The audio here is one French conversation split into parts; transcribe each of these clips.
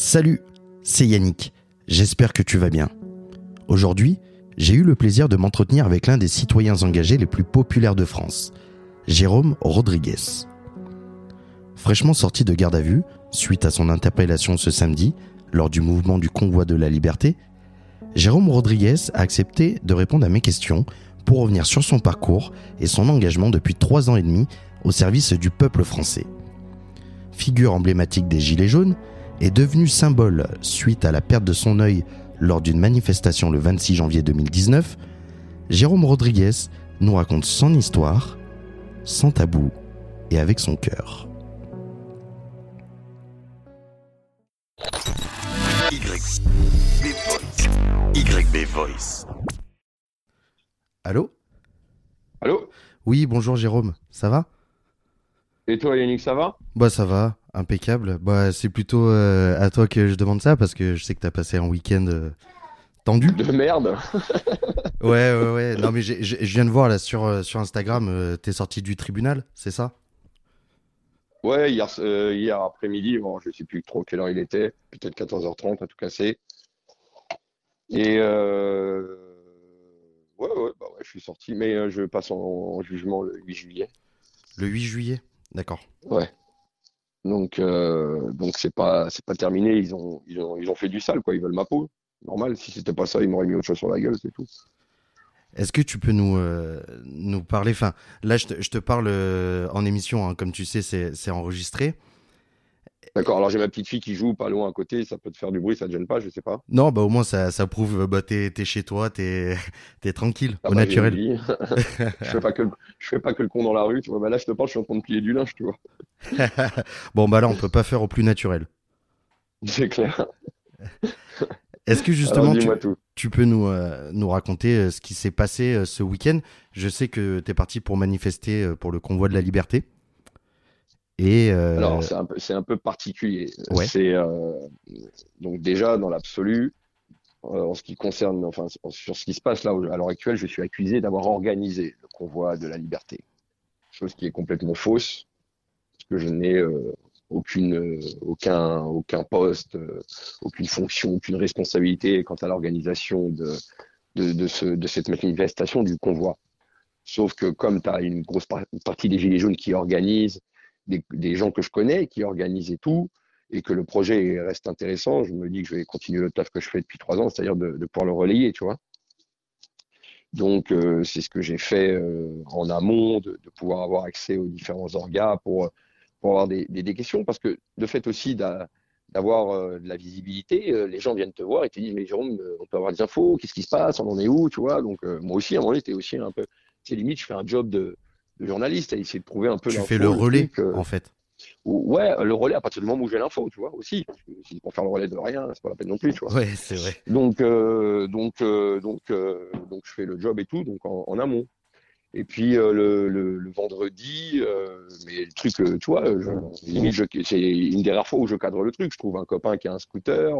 Salut, c'est Yannick. J'espère que tu vas bien. Aujourd'hui, j'ai eu le plaisir de m'entretenir avec l'un des citoyens engagés les plus populaires de France, Jérôme Rodriguez. Fraîchement sorti de garde à vue, suite à son interpellation ce samedi, lors du mouvement du convoi de la liberté, Jérôme Rodriguez a accepté de répondre à mes questions pour revenir sur son parcours et son engagement depuis trois ans et demi au service du peuple français. Figure emblématique des Gilets jaunes, est devenu symbole suite à la perte de son œil lors d'une manifestation le 26 janvier 2019, Jérôme Rodriguez nous raconte son histoire, sans tabou et avec son cœur. YB Voice. Allô? Allô? Oui, bonjour Jérôme, ça va? Et toi Yannick, ça va? Bah ça va, impeccable. Bah c'est plutôt euh, à toi que je demande ça parce que je sais que t'as passé un week-end euh, tendu. De merde Ouais, ouais, ouais. Non mais je viens de voir là sur, euh, sur Instagram, euh, t'es sorti du tribunal, c'est ça? Ouais, hier, hier après-midi, bon, je sais plus trop quelle heure il était, peut-être 14h30 à tout casser. Et ouais, ouais, bah ouais, je suis sorti, mais je passe en, en jugement le 8 juillet. Le 8 juillet? D'accord. Ouais. Donc euh, donc c'est pas c'est pas terminé, ils ont, ils ont ils ont fait du sale quoi, ils veulent ma peau. Normal, si c'était pas ça, ils m'auraient mis autre chose sur la gueule, c'est tout. Est-ce que tu peux nous, euh, nous parler, enfin là je te, je te parle euh, en émission, hein, comme tu sais c'est c'est enregistré. D'accord, alors j'ai ma petite fille qui joue pas loin à côté, ça peut te faire du bruit, ça te gêne pas, je sais pas. Non, bah au moins ça, ça prouve, bah t'es t'es chez toi, t'es t'es tranquille, Ah au bah, naturel. Je fais pas que le, je fais pas que le con dans la rue, tu vois. Bah là, je te parle, je suis en train de plier du linge, tu vois. bon bah là on peut pas faire au plus naturel. C'est clair. Est-ce que Alors justement tu, tu peux nous, euh, nous raconter euh, ce qui s'est passé euh, ce week-end? Je sais que tu es parti pour manifester euh, pour le convoi de la liberté. Et euh, Alors c'est un peu, c'est un peu particulier. Ouais. C'est euh, donc déjà dans l'absolu, euh, en ce qui concerne, enfin sur ce qui se passe là à l'heure actuelle, je suis accusé d'avoir organisé le convoi de la liberté, chose qui est complètement fausse, parce que je n'ai euh, aucune, euh, aucun, aucun poste, euh, aucune fonction, aucune responsabilité quant à l'organisation de, de, de, ce, de cette manifestation du convoi. Sauf que comme tu as une grosse par- partie des Gilets jaunes qui organisent, des, gens que je connais qui organisent et tout, et que le projet reste intéressant, je me dis que je vais continuer le taf que je fais depuis trois ans, c'est-à-dire de, de pouvoir le relayer, tu vois. Donc, euh, c'est ce que j'ai fait euh, en amont, de, de pouvoir avoir accès aux différents orgas pour, avoir des, questions, parce que le fait aussi d'a- d'avoir euh, de la visibilité, les gens viennent te voir et te disent, mais Jérôme, on peut avoir des infos, qu'est-ce qui se passe, on en est où, tu vois. Donc, moi aussi, à un moment donné, j'étais aussi un peu, c'est limite, je fais un job de, de journaliste, à essayer de trouver un peu tu fais le relais en fait. ou- Ouais, le relais à partir du moment où j'ai l'info, tu vois, aussi. Si pour faire le relais de rien, c'est pas la peine non plus, tu vois. Ouais, c'est vrai. Donc, euh, donc, euh, donc, euh, donc, je fais le job et tout, donc en, en amont. Et puis le, le, le vendredi, mais le truc, tu vois, c'est une des rares fois où je cadre le truc. Je trouve un copain qui a un scooter,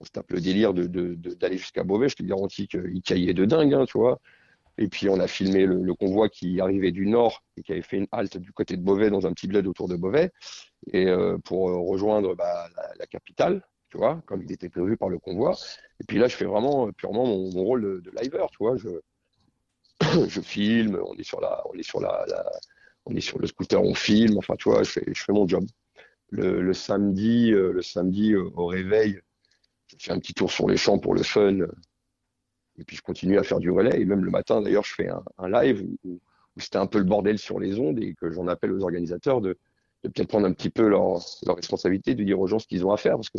on se tape le délire de, de, de- d'aller jusqu'à Beauvais. Je te garantis qu'il caillait de dingue, hein, tu vois. Et puis on a filmé le, convoi qui arrivait du nord et qui avait fait une halte du côté de Beauvais dans un petit bled autour de Beauvais et euh, pour euh, rejoindre bah, la, capitale, tu vois, comme il était prévu par le convoi. Et puis là, je fais vraiment euh, purement mon, rôle de, de liveur, tu vois. Je, filme, on est sur la, on est sur la, on est sur le scooter, on filme. Enfin, tu vois, je fais, mon job. Le, samedi, le samedi au réveil, je fais un petit tour sur les champs pour le fun. Et puis je continue à faire du relais. Et même le matin, d'ailleurs, je fais un, live où, c'était un peu le bordel sur les ondes et que j'en appelle aux organisateurs de, peut-être prendre un petit peu leur, responsabilité, de dire aux gens ce qu'ils ont à faire. Parce que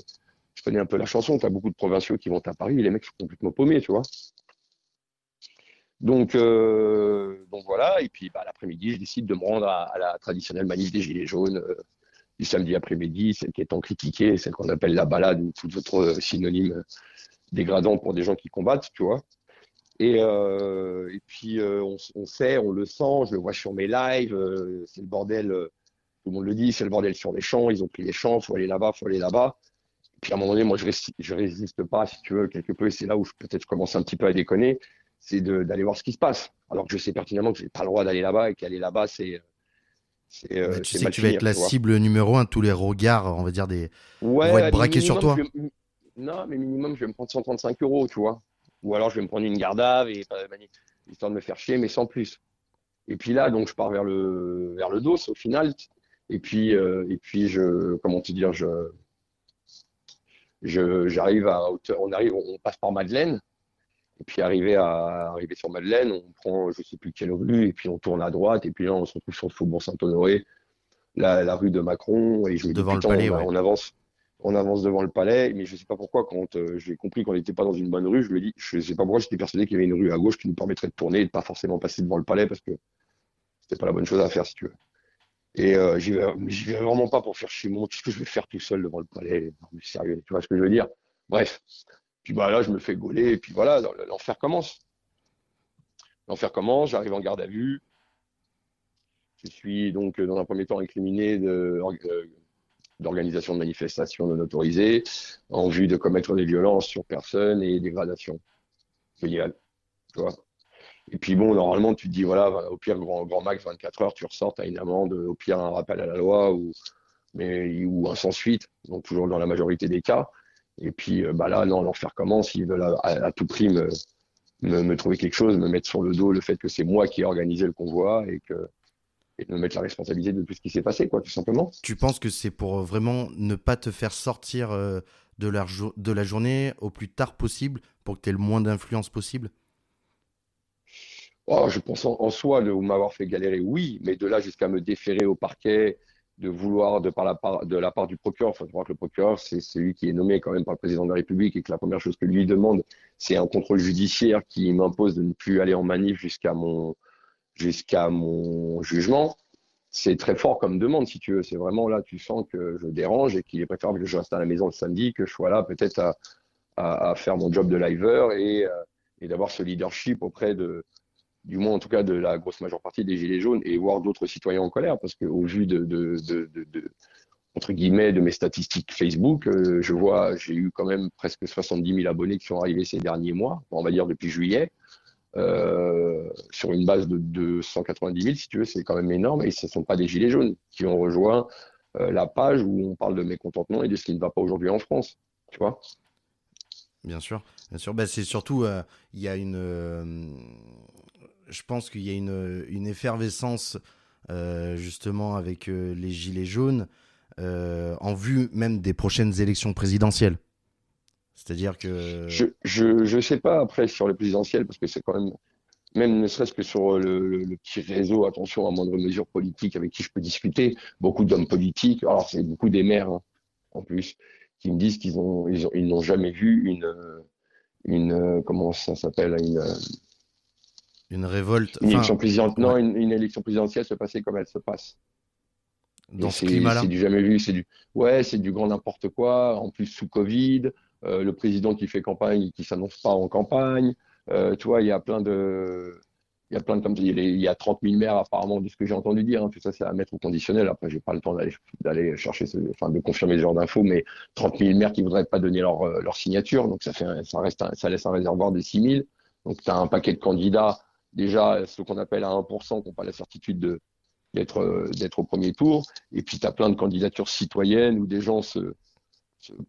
je connais un peu la chanson. Tu as beaucoup de provinciaux qui vont à Paris et les mecs sont complètement paumés, tu vois. Donc, euh, voilà. Et puis bah, l'après-midi, je décide de me rendre à, à la traditionnelle manif des Gilets jaunes euh, du samedi après-midi, celle qui est tant critiquée, celle qu'on appelle la balade ou tout autre euh, synonyme dégradant pour des gens qui combattent, tu vois. Et, euh, et puis euh, on, on sait, on le sent, je le vois sur mes lives, euh, c'est le bordel, tout le monde le dit, c'est le bordel sur les champs, ils ont pris les champs, faut aller là-bas, faut aller là-bas. Puis à un moment donné, moi je résiste, je résiste pas, si tu veux, quelque peu, et c'est là où je- peut-être je commence un petit peu à déconner, c'est d'aller voir ce qui se passe. Alors que je sais pertinemment que j'ai pas le droit d'aller là-bas et qu'aller là-bas, c'est bah, tu sais que tu vas être la cible numéro un, tous les regards, on va dire, des... Ouais, vont être braqués sur toi. Non, mais minimum, je vais me prendre 135 euros, tu vois. Ou alors, je vais me prendre une garde à et histoire de me faire chier, mais sans plus. Et puis là, donc, je pars vers le, vers le dos au final. Et puis, euh, et puis je, comment te dire, je, je, j'arrive à hauteur, on arrive, on passe par Madeleine. Et puis arrivé à arriver sur Madeleine, on prend je sais plus quelle rue et puis on tourne à droite et puis là on se retrouve sur le faubourg Saint-Honoré, la, la, rue de Macron et je me devant le palais, on, on, avance, on avance devant le palais, mais je sais pas pourquoi quand euh, j'ai compris qu'on n'était pas dans une bonne rue, je lui ai dit, je sais pas pourquoi j'étais persuadé qu'il y avait une rue à gauche qui nous permettrait de tourner et de pas forcément passer devant le palais parce que c'était pas la bonne chose à faire si tu veux. Et euh, j'y vais, vraiment pas pour faire chier mon, qu'est-ce que je vais faire tout seul devant le palais, sérieux, tu vois ce que je veux dire? Bref, puis bah, là, je me fais gauler, et puis voilà, l'enfer commence. L'enfer commence, j'arrive en garde à vue. Je suis donc, dans un premier temps, incriminé d'organisation de, manifestations non autorisées en vue de commettre des violences sur personne et dégradation. Génial. Tu vois et puis bon, normalement, tu te dis, voilà, au pire, grand, grand max, 24 heures, tu ressors, tu as une amende, au pire, un rappel à la loi ou, mais, ou un sans suite, donc toujours dans la majorité des cas. Et puis euh, bah là, non, l'enfer commence. Ils veulent à, tout prix me, me, trouver quelque chose, me mettre sur le dos le fait que c'est moi qui ai organisé le convoi et que et me mettre la responsabilité de tout ce qui s'est passé, quoi, tout simplement. Tu penses que c'est pour euh, vraiment ne pas te faire sortir euh, de la, de la journée au plus tard possible pour que tu aies le moins d'influence possible? Oh, Je pense en, en soi de m'avoir fait galérer, oui, mais de là jusqu'à me déférer au parquet de vouloir, de, par la part, de la part du procureur, il faut que le procureur, c'est celui qui est nommé quand même par le président de la République et que la première chose que lui demande, c'est un contrôle judiciaire qui m'impose de ne plus aller en manif jusqu'à mon, jusqu'à mon jugement. C'est très fort comme demande, si tu veux. C'est vraiment là, tu sens que je dérange et qu'il est préférable que je reste à la maison le samedi, que je sois là peut-être à, faire mon job de liver et, euh, et d'avoir ce leadership auprès de, du moins en tout cas de la grosse majeure partie des Gilets jaunes, et voir d'autres citoyens en colère, parce qu'au vu de, de, entre guillemets, de mes statistiques Facebook, euh, je vois, j'ai eu quand même presque 70 000 abonnés qui sont arrivés ces derniers mois, on va dire depuis juillet, euh, sur une base de, 290 000, si tu veux, c'est quand même énorme, et ce ne sont pas des Gilets jaunes qui ont rejoint euh, la page où on parle de mécontentement et de ce qui ne va pas aujourd'hui en France, tu vois Bien sûr, bien sûr. Bah, c'est surtout, il y a une, je pense qu'il y a une, effervescence euh, justement avec euh, les Gilets jaunes euh, en vue même des prochaines élections présidentielles. C'est-à-dire que... Je, je, sais pas après sur les présidentielles parce que c'est quand même, même ne serait-ce que sur le, petit réseau, attention à moindre mesure politique avec qui je peux discuter, beaucoup d'hommes politiques, alors c'est beaucoup des maires hein, en plus, qui me disent qu'ils ont, ils n'ont jamais vu une, une, comment ça s'appelle, une une révolte. Une élection présidentielle, Non, une, élection présidentielle se passer comme elle se passe. Dans ce climat-là. C'est du jamais vu. C'est du, ouais, c'est du grand n'importe quoi. En plus sous Covid, euh, le président qui fait campagne, qui s'annonce pas en campagne. Euh, tu vois, il y a plein de, il y a plein de comme il y a 30 000 maires apparemment de ce que j'ai entendu dire. Hein. Tout ça, c'est à mettre au conditionnel. Après, j'ai pas le temps d'aller chercher, enfin, de confirmer ce genre d'infos, mais 30 000 maires qui voudraient pas donner leur, euh, leur signature, donc ça fait, ça reste, ça laisse un réservoir de 6 000. Donc, tu as un paquet de candidats déjà ce qu'on appelle à 1%, qui n'ont pas la certitude d'être euh, d'être au premier tour. Et puis, tu as plein de candidatures citoyennes où des gens se,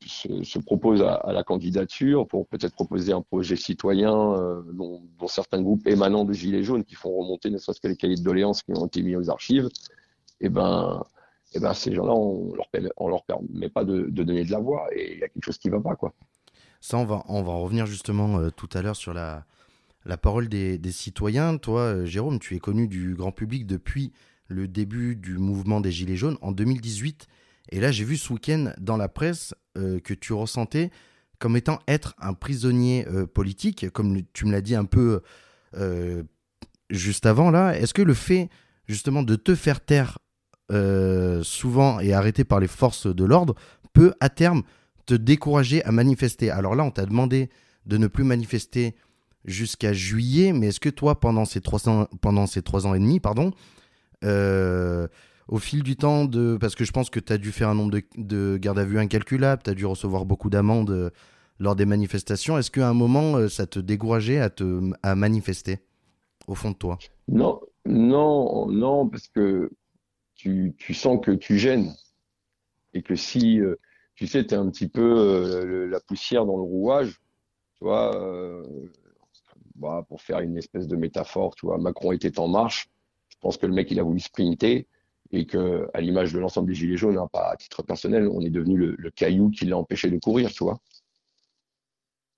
se, se, proposent à, la candidature pour peut-être proposer un projet citoyen euh, dont, certains groupes émanant de Gilets jaunes qui font remonter ne serait-ce que les cahiers de doléances qui ont été mis aux archives. Et eh ben, et eh ben ces gens-là, on leur, on leur permet pas de, donner de la voix et il y a quelque chose qui va pas. quoi. Ça, on va, on va en revenir justement euh, tout à l'heure sur la, la parole des, citoyens. Toi, euh, Jérôme, tu es connu du grand public depuis le début du mouvement des Gilets jaunes en 2018. Et là, j'ai vu ce week-end dans la presse euh, que tu ressentais comme étant être un prisonnier euh, politique, comme tu me l'as dit un peu juste avant là. Est-ce que le fait justement de te faire taire souvent et arrêté par les forces de l'ordre peut à terme te décourager à manifester? Alors là, on t'a demandé de ne plus manifester jusqu'à juillet. Mais est-ce que toi, pendant ces trois ans, pendant ces trois ans et demi, pardon, euh, au fil du temps, de, parce que je pense que tu as dû faire un nombre de, de gardes à vue incalculable, tu as dû recevoir beaucoup d'amendes euh, lors des manifestations. Est-ce qu'à un moment, euh, ça te décourageait à, te, à manifester au fond de toi? Non, non, non, parce que tu, tu sens que tu gênes. Et que si euh, tu sais, tu es un petit peu la poussière dans le rouage, tu vois, bah, pour faire une espèce de métaphore, tu vois, Macron était en marche, je pense que le mec il a voulu sprinter et que à l'image de l'ensemble des gilets jaunes, hein, pas à titre personnel, on est devenu le, caillou qui l'a empêché de courir, tu vois.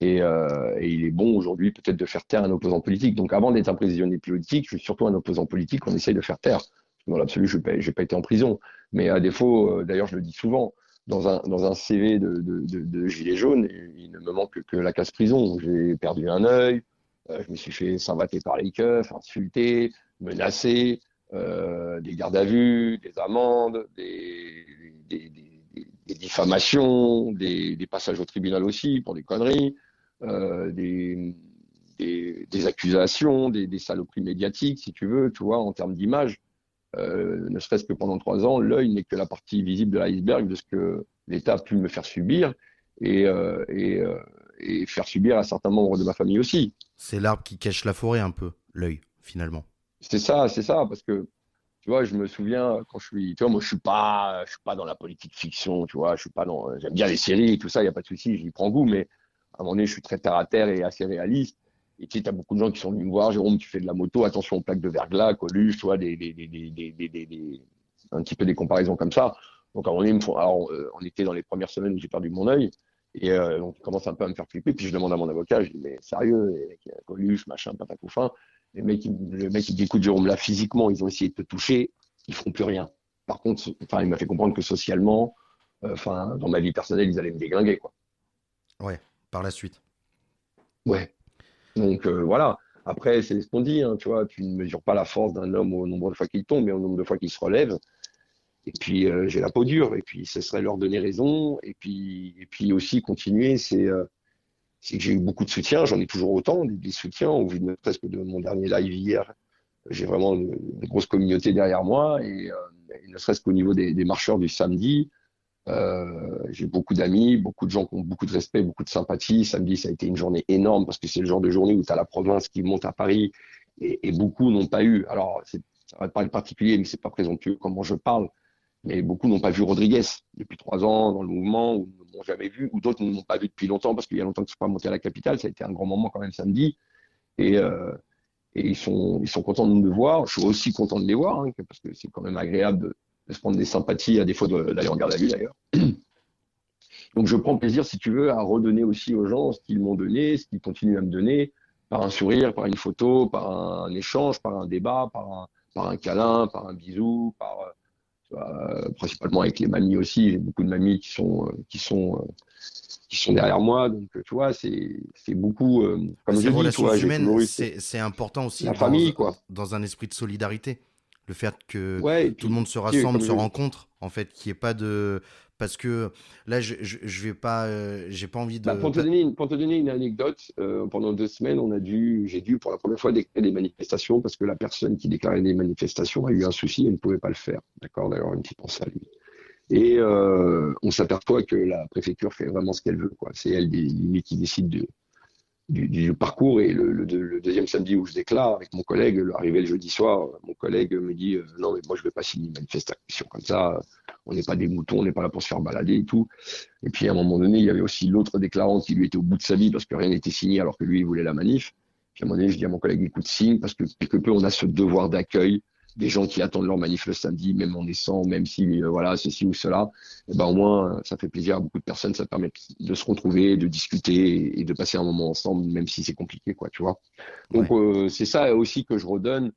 Et, euh, et, il est bon aujourd'hui peut-être de faire taire un opposant politique. Donc avant d'être un prisonnier politique, je suis surtout un opposant politique qu'on essaye de faire taire. Dans l'absolu, je n'ai pas été en prison. Mais à défaut, euh, d'ailleurs, je le dis souvent, dans un, CV de, de, de, il ne me manque que la casse prison. J'ai perdu un œil, euh, je me suis fait savater par les keufs, insulté, menacé, euh, des gardes à vue, des amendes, des, diffamations, des, passages au tribunal aussi pour des conneries, euh, des, accusations, des, saloperies médiatiques, si tu veux, tu vois, en termes d'image. Euh, ne serait-ce que pendant trois ans, l'œil n'est que la partie visible de l'iceberg de ce que l'État a pu me faire subir et, et, faire subir à certains membres de ma famille aussi. C'est l'arbre qui cache la forêt un peu, l'œil, finalement. C'est ça, c'est ça, parce que tu vois, je me souviens quand je suis, tu vois, moi je suis pas, je suis pas dans la politique fiction, tu vois, je suis pas dans, j'aime bien les séries et tout ça, il y a pas de souci, j'y prends goût, mais à un moment donné, je suis très terre à terre et assez réaliste. Et tu sais, as beaucoup de gens qui sont venus me voir, Jérôme, tu fais de la moto, attention aux plaques de verglas, Coluche, tu vois, un petit peu des comparaisons comme ça. Donc, à un moment donné, euh, on était dans les premières semaines où j'ai perdu mon œil, et euh, donc, il commence un peu à me faire flipper, puis je demande à mon avocat, je dis, mais sérieux, Coluche, machin, fin Les mecs, le mec, il dit, écoute, Jérôme, là, physiquement, ils ont essayé de te toucher, ils feront plus rien. Par contre, enfin, il m'a fait comprendre que socialement, euh, enfin, dans ma vie personnelle, ils allaient me déglinguer, quoi. Ouais, par la suite. Ouais. Donc euh, voilà. Après, c'est ce qu'on dit, hein, tu vois, tu ne mesures pas la force d'un homme au nombre de fois qu'il tombe, mais au nombre de fois qu'il se relève. Et puis euh, j'ai la peau dure, et puis ce serait leur donner raison, et puis et puis aussi continuer, c'est euh, que j'ai eu beaucoup de soutien, j'en ai toujours autant, des, soutiens, au vu de presque de mon dernier live hier, j'ai vraiment une, grosse communauté derrière moi, et, ne serait-ce qu'au niveau des, des, marcheurs du samedi, euh, j'ai beaucoup d'amis, beaucoup de gens qui ont beaucoup de respect, beaucoup de sympathie. Samedi, ça a été une journée énorme parce que c'est le genre de journée où tu as la province qui monte à Paris et, beaucoup n'ont pas eu. Alors, ça va pas être particulier, mais c'est pas présomptueux comment je parle. Mais beaucoup n'ont pas vu Rodriguez depuis trois ans dans le mouvement ou ne m'ont jamais vu, ou d'autres ne m'ont pas vu depuis longtemps parce qu'il y a longtemps qu'ils ne sont pas montés à la capitale. Ça a été un grand moment quand même samedi. Et, euh, ils sont, contents de me voir. Je suis aussi content de les voir hein, parce que c'est quand même agréable de, se prendre des sympathies, à défaut d'aller en garde à vue d'ailleurs. Donc je prends plaisir, si tu veux, à redonner aussi aux gens ce qu'ils m'ont donné, ce qu'ils continuent à me donner, par un sourire, par une photo, par un échange, par un débat, par un, par un câlin, par un bisou, par euh, principalement avec les mamies aussi. J'ai beaucoup de mamies qui sont euh, qui sont euh, qui sont derrière moi, donc tu vois, c'est c'est beaucoup. comme je relations dis, humaines, c'est important aussi. La famille, quoi. Dans un esprit de solidarité le fait que tout le monde se rassemble, se rencontre, en fait, qu'il n'y ait pas de parce que là, je, je, vais pas, euh, j'ai pas envie de. Bah, pour, te donner une, pour te donner une anecdote, euh, pendant deux semaines, on a dû, j'ai dû pour la première fois déclarer des manifestations parce que la personne qui déclarait des manifestations a eu un souci et ne pouvait pas le faire. D'accord, d'ailleurs, une petite pensée à lui. Et euh, on s'aperçoit que la préfecture fait vraiment ce qu'elle veut. Quoi. C'est elle qui décide de, du, du, parcours. Et le, le, deuxième samedi où je déclare avec mon collègue, arrivé le jeudi soir, mon collègue me dit euh, non mais moi je vais pas signer une manifestation comme ça. On n'est pas des moutons, on n'est pas là pour se faire balader et tout. Et puis à un moment donné, il y avait aussi l'autre déclarant qui lui était au bout de sa vie parce que rien n'était signé alors que lui il voulait la manif. Puis à un moment donné, je dis à mon collègue écoute signe parce que quelque peu on a ce devoir d'accueil des gens qui attendent leur manif le samedi, même en naissant, même si euh, voilà ceci ou cela, et eh ben au moins ça fait plaisir à beaucoup de personnes, ça permet de se retrouver, de discuter et, de passer un moment ensemble, même si c'est compliqué, quoi, tu vois. Donc euh, c'est ça aussi que je redonne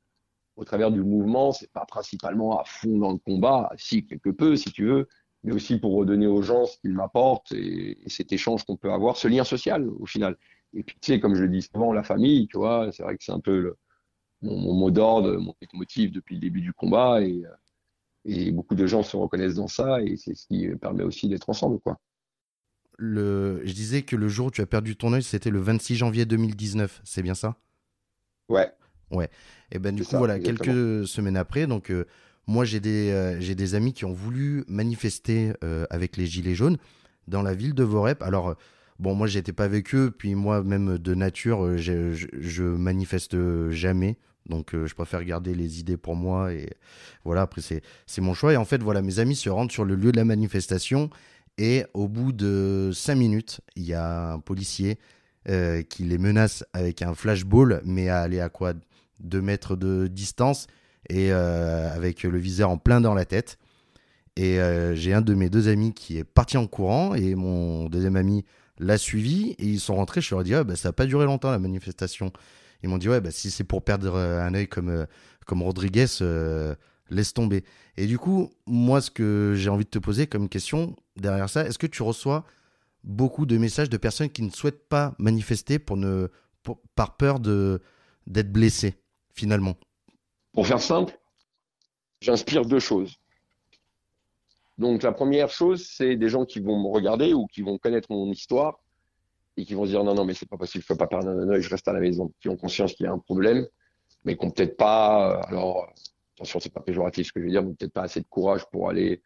au travers du mouvement. C'est pas principalement à fond dans le combat, si quelque peu, si tu veux, mais aussi pour redonner aux gens ce qu'ils m'apportent et, et, cet échange qu'on peut avoir, ce lien social au final. Et puis tu sais, comme je le dis souvent, la famille, tu vois, c'est vrai que c'est un peu le mon, mot d'ordre, mon motif depuis le début du combat. Et, euh, et beaucoup de gens se reconnaissent dans ça et c'est ce qui permet aussi d'être ensemble. Quoi. Le, je disais que le jour où tu as perdu ton œil, c'était le 26 janvier 2019, c'est bien ça? Ouais. Ouais. Et ben du coup, voilà, quelques semaines après, donc euh, moi j'ai des, euh, j'ai des amis qui ont voulu manifester avec les Gilets jaunes dans la ville de Vorep. Alors, bon, moi, j'étais pas avec eux, puis moi, même de nature, je, je, manifeste jamais. Donc, je préfère garder les idées pour moi. Et voilà, après, c'est mon choix. Et en fait, voilà, mes amis se rendent sur le lieu de la manifestation. Et au bout de cinq minutes, il y a un policier qui les menace avec un flashball, mais à aller à quoi? Deux mètres de distance et avec le viseur en plein dans la tête. Et euh, j'ai un de mes deux amis qui est parti en courant et mon deuxième ami l'a suivi et ils sont rentrés. Je leur ai dit, ah, bah, ça n'a pas duré longtemps la manifestation. Ils m'ont dit, ouais, bah, si c'est pour perdre euh, un œil comme, euh, comme Rodriguez, laisse tomber. Et du coup, moi, ce que j'ai envie de te poser comme question derrière ça, est-ce que tu reçois beaucoup de messages de personnes qui ne souhaitent pas manifester pour ne, par peur d'être blessées, finalement? Pour faire simple, j'inspire deux choses. Donc la première chose, c'est des gens qui vont me regarder ou qui vont connaître mon histoire qui vont se dire non, non, mais c'est pas possible, je peux pas perdre un œil, je reste à la maison. Qui ont conscience qu'il y a un problème, mais qui n'ont peut-être pas, euh, alors attention, c'est pas péjoratif ce que je veux dire, mais peut-être pas assez de courage pour aller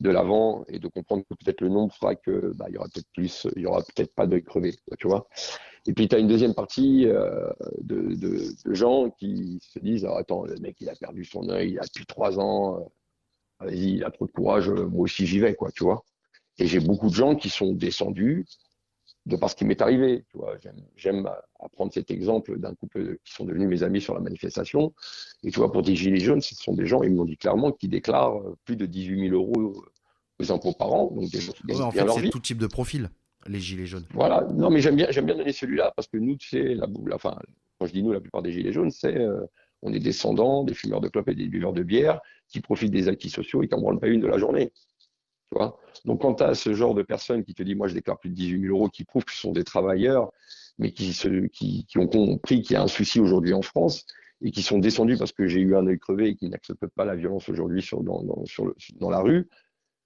de l'avant et de comprendre que peut-être le nombre fera que bah, il y aura peut-être plus, il y aura peut-être pas d'œil crevé, tu vois. Et puis tu as une deuxième partie euh, de, de, gens qui se disent ah, attends, le mec il a perdu son œil, il a depuis trois ans, euh, vas-y, il a trop de courage, moi aussi j'y vais, quoi, tu vois. Et j'ai beaucoup de gens qui sont descendus de parce qu'il m'est arrivé, tu vois. J'aime apprendre cet exemple d'un couple qui sont devenus mes amis sur la manifestation. Et tu vois, pour des gilets jaunes, ce sont des gens, ils m'ont dit clairement, qui déclarent euh, plus de 18 000 euros aux impôts par an. Donc des gens qui gagnent en fait, c'est tout type de profil, les gilets jaunes. Voilà. Non, mais j'aime bien, j'aime bien donner celui-là parce que nous, tu sais, la boule, enfin, quand je dis nous, la plupart des gilets jaunes, c'est euh, on est descendants des fumeurs de clopes et des buveurs de bière qui profitent des acquis sociaux et qui n'en branlent pas une de la journée. Donc, quand tu as ce genre de personnes qui te disent, moi, je déclare plus de 18 000 euros, qui prouvent que ce sont des travailleurs, mais qui, ont compris qu'il y a un souci aujourd'hui en France et qui sont descendus parce que j'ai eu un œil crevé et qui n'acceptent pas la violence aujourd'hui dans, la rue,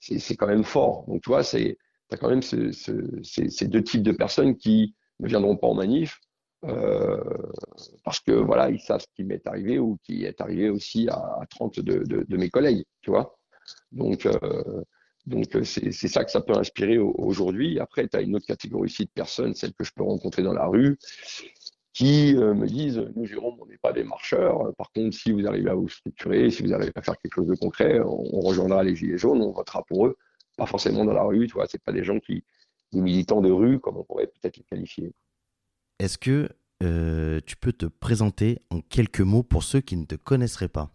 c'est quand même fort. Donc, tu vois, tu as quand même ce, ce, ces, deux types de personnes qui ne viendront pas en manif, euh, parce que voilà, ils savent ce qui m'est arrivé ou qui est arrivé aussi à, 30 de, de, de, mes collègues, tu vois. Donc, euh, donc c'est ça que ça peut inspirer aujourd'hui. Après, tu as une autre catégorie aussi de personnes, celles que je peux rencontrer dans la rue, qui euh, me disent Nous, Jérôme, on n'est pas des marcheurs. Par contre, si vous arrivez à vous structurer, si vous arrivez à faire quelque chose de concret, on, rejoindra les Gilets jaunes, on votera pour eux. Pas forcément dans la rue, tu vois. C'est pas des gens qui, des militants de rue, comme on pourrait peut-être les qualifier. Est-ce que euh, tu peux te présenter en quelques mots pour ceux qui ne te connaisseraient pas?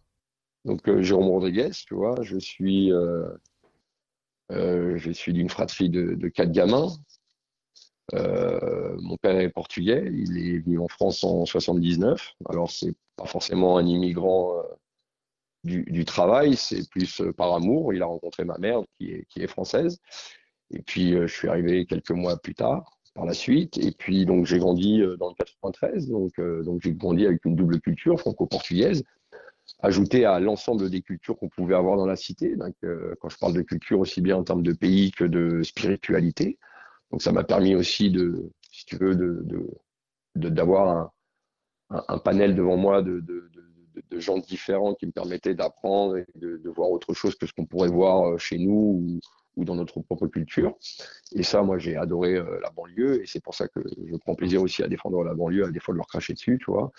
Donc, euh, Jérôme Rodriguez, tu vois, je suis, euh, je suis d'une fratrie de, quatre gamins. mon père est portugais, il est venu en France en 79. Alors, c'est pas forcément un immigrant du, travail, c'est plus par amour. Il a rencontré ma mère qui est, française. Et puis, je suis arrivé quelques mois plus tard par la suite. Et puis, donc, j'ai grandi euh, dans le 93. Donc, euh, donc j'ai grandi avec une double culture franco-portugaise, ajoutée à l'ensemble des cultures qu'on pouvait avoir dans la cité. Donc, euh, quand je parle de culture, aussi bien en termes de pays que de spiritualité. Donc, ça m'a permis aussi de, si tu veux, de, d'avoir un, panel devant moi de, de, de, gens différents qui me permettaient d'apprendre et de, voir autre chose que ce qu'on pourrait voir chez nous ou, ou dans notre propre culture. Et ça, moi, j'ai adoré euh, la banlieue et c'est pour ça que je prends plaisir aussi à défendre la banlieue, à des fois de leur cracher dessus, tu vois.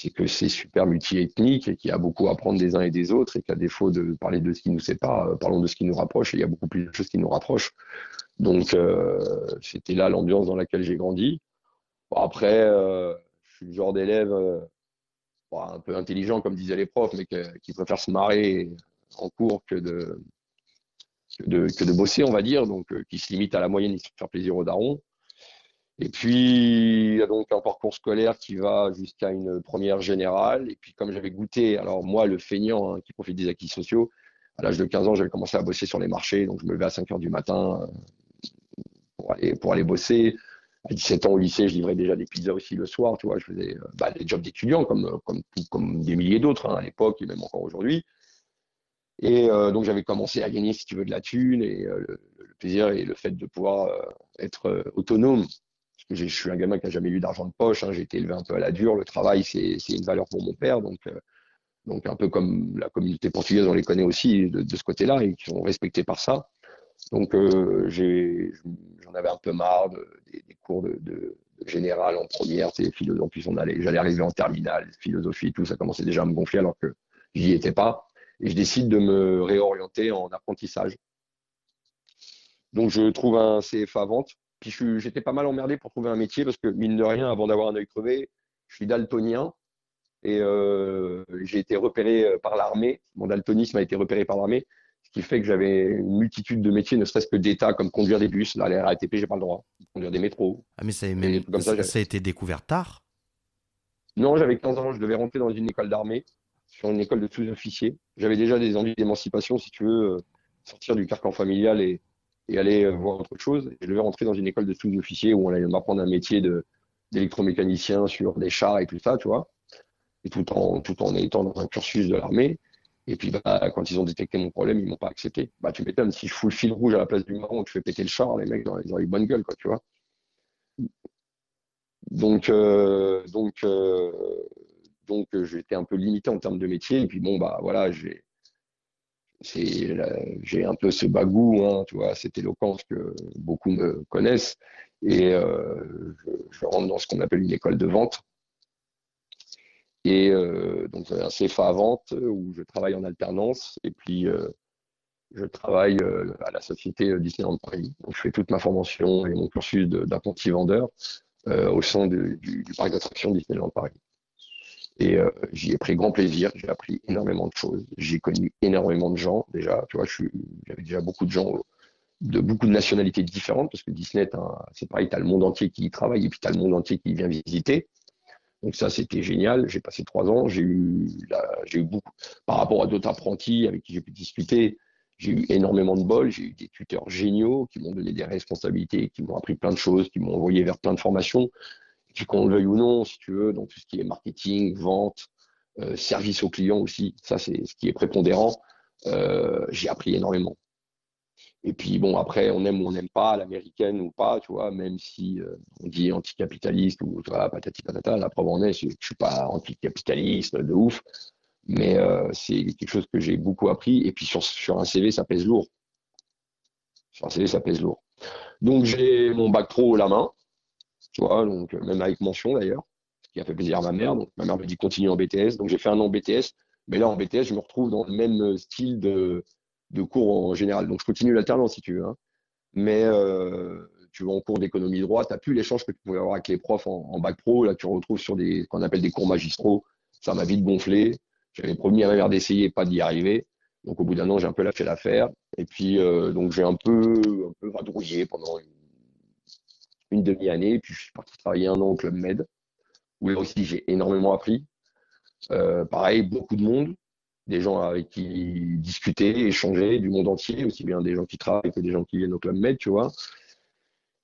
C'est que c'est super multiethnique et qu'il y a beaucoup à apprendre des uns et des autres et qu'à défaut de parler de ce qui nous sépare, euh, parlons de ce qui nous rapproche et il y a beaucoup plus de choses qui nous rapprochent. Donc, euh, c'était là l'ambiance dans laquelle j'ai grandi. Après, je suis le genre d'élève un peu intelligent, comme disaient les profs, mais qui préfère se marrer en cours que de, que de, bosser, on va dire, donc euh, qui se limite à la moyenne et faire plaisir aux darons. Et puis, il y a donc un parcours scolaire qui va jusqu'à une première générale. Et puis, comme j'avais goûté, alors moi, le feignant hein, qui profite des acquis sociaux, à l'âge de 15 ans, j'avais commencé à bosser sur les marchés. Donc, je me levais à 5 heures du matin euh, pour aller, bosser. À 17 ans au lycée, je livrais déjà des pizzas aussi le soir. Tu vois, je faisais euh, bah, des jobs d'étudiant comme, comme, comme des milliers d'autres hein, à l'époque et même encore aujourd'hui. Et euh, donc j'avais commencé à gagner, si tu veux, de la thune et euh, le, plaisir et le fait de pouvoir euh, être autonome. Je suis un gamin qui n'a jamais eu d'argent de poche, hein, j'ai été élevé un peu à la dure. Le travail, c'est une valeur pour mon père. Donc, donc un peu comme la communauté portugaise, on les connaît aussi de, ce côté-là et qui sont respectés par ça. Donc, euh, j'en avais un peu marre de, des, cours de, général en première, c'est. En plus, j'allais arriver en terminale, philosophie, tout ça commençait déjà à me gonfler alors que j'y étais pas. Et je décide de me réorienter en apprentissage. Donc, je trouve un CFA vente. Puis, j'étais pas mal emmerdé pour trouver un métier parce que, mine de rien, avant d'avoir un œil crevé, je suis daltonien et euh, j'ai été repéré euh, par l'armée. Mon daltonisme a été repéré par l'armée, ce qui fait que j'avais une multitude de métiers, ne serait-ce que d'État, comme conduire des bus. Là, la RATP, j'ai pas le droit. Conduire des métros. Ah, mais même, ça a été découvert tard? Non, j'avais 15 ans, je devais rentrer dans une école d'armée, sur une école de sous-officiers. J'avais déjà des envies d'émancipation, si tu veux, euh, sortir du carcan familial et, et aller euh, voir autre chose. Et je devais rentrer dans une école de sous-officiers où on allait m'apprendre un métier d'électromécanicien sur des chars et tout ça, tu vois. Et tout en, tout en étant dans un cursus de l'armée. Et puis, bah, quand ils ont détecté mon problème, ils m'ont pas accepté. Bah, tu m'étonnes, si je fous le fil rouge à la place du marron, je fais péter le char, les mecs, ils ont les bonnes gueules, quoi, tu vois. Donc, euh, donc, euh, donc j'étais un peu limité en termes de métier. Et puis bon, bah voilà, j'ai, j'ai un peu ce bagou, hein, tu vois, cette éloquence que beaucoup me connaissent. Et euh, je, rentre dans ce qu'on appelle une école de vente. Et euh, donc un CFA à vente où je travaille en alternance. Et puis euh, je travaille euh, à la société Disneyland Paris. Donc je fais toute ma formation et mon cursus d'apprenti vendeur euh, au sein du, du parc d'attractions Disneyland Paris. Et euh, j'y ai pris grand plaisir, j'ai appris énormément de choses, j'ai connu énormément de gens déjà, tu vois, j'avais déjà beaucoup de gens de beaucoup de nationalités différentes, parce que Disney, c'est pareil, tu as le monde entier qui y travaille et puis tu as le monde entier qui vient visiter. Donc ça, c'était génial. J'ai passé trois ans, j'ai eu, j'ai eu beaucoup, par rapport à d'autres apprentis avec qui j'ai pu discuter, j'ai eu énormément de bol, j'ai eu des tuteurs géniaux qui m'ont donné des responsabilités, qui m'ont appris plein de choses, qui m'ont envoyé vers plein de formations. Qu'on le veuille ou non, si tu veux, dans tout ce qui est marketing, vente, euh, service aux clients aussi, ça c'est ce qui est prépondérant. Euh, j'ai appris énormément. Et puis bon, après, on aime ou on n'aime pas, l'américaine ou pas, tu vois, même si euh, on dit anticapitaliste ou tu patati patata, la preuve en est, je suis pas anticapitaliste de ouf, mais c'est quelque chose que j'ai beaucoup appris. Et puis sur, sur un CV, ça pèse lourd. Sur un CV, ça pèse lourd. Donc j'ai mon bac pro à la main, donc euh, même avec mention d'ailleurs, ce qui a fait plaisir à ma mère. Donc ma mère me dit continue en BTS. Donc j'ai fait un an BTS, mais là en BTS, je me retrouve dans le même style de, de cours en général. Donc je continue l'alternance si tu veux. hein. Mais euh, tu vas en cours d'économie droit, tu n'as plus l'échange que tu pouvais avoir avec les profs en, en bac pro. Là, tu retrouves sur des qu'on appelle des cours magistraux. Ça m'a vite gonflé. J'avais promis à ma mère d'essayer, pas d'y arriver. Donc au bout d'un an, j'ai un peu lâché l'affaire. Et puis euh, donc j'ai un peu un peu vadrouillé pendant une, une demi-année. Puis je suis parti travailler un an au Club Med, où là aussi j'ai énormément appris. Euh, pareil, beaucoup de monde, des gens avec qui discuter, échanger, du monde entier, aussi bien des gens qui travaillent que des gens qui viennent au Club Med, tu vois.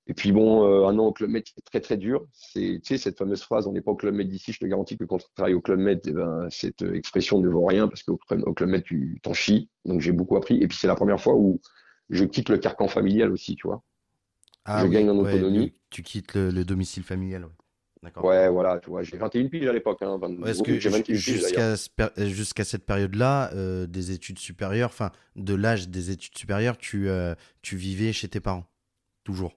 Et puis bon, euh, un an au Club Med, c'est très très dur. C'est, tu sais, cette fameuse phrase, on n'est pas au Club Med d'ici, je te garantis que quand tu travailles au Club Med, eh ben, cette expression ne vaut rien parce qu'au au Club Med, tu t'en chies. Donc j'ai beaucoup appris. Et puis c'est la première fois où je quitte le carcan familial aussi, tu vois. Ah Je oui, gagne en ouais, autonomie. tu quittes le, le domicile familial. ouais. D'accord. Ouais, voilà, tu vois, j'ai 21 piges à l'époque. Hein, 22 Ouais, Est-ce que j'ai 21 ju- piges d'ailleurs. jusqu'à euh, jusqu'à cette période-là, euh, des études supérieures, enfin de l'âge des études supérieures, tu, euh, tu vivais chez tes parents Toujours?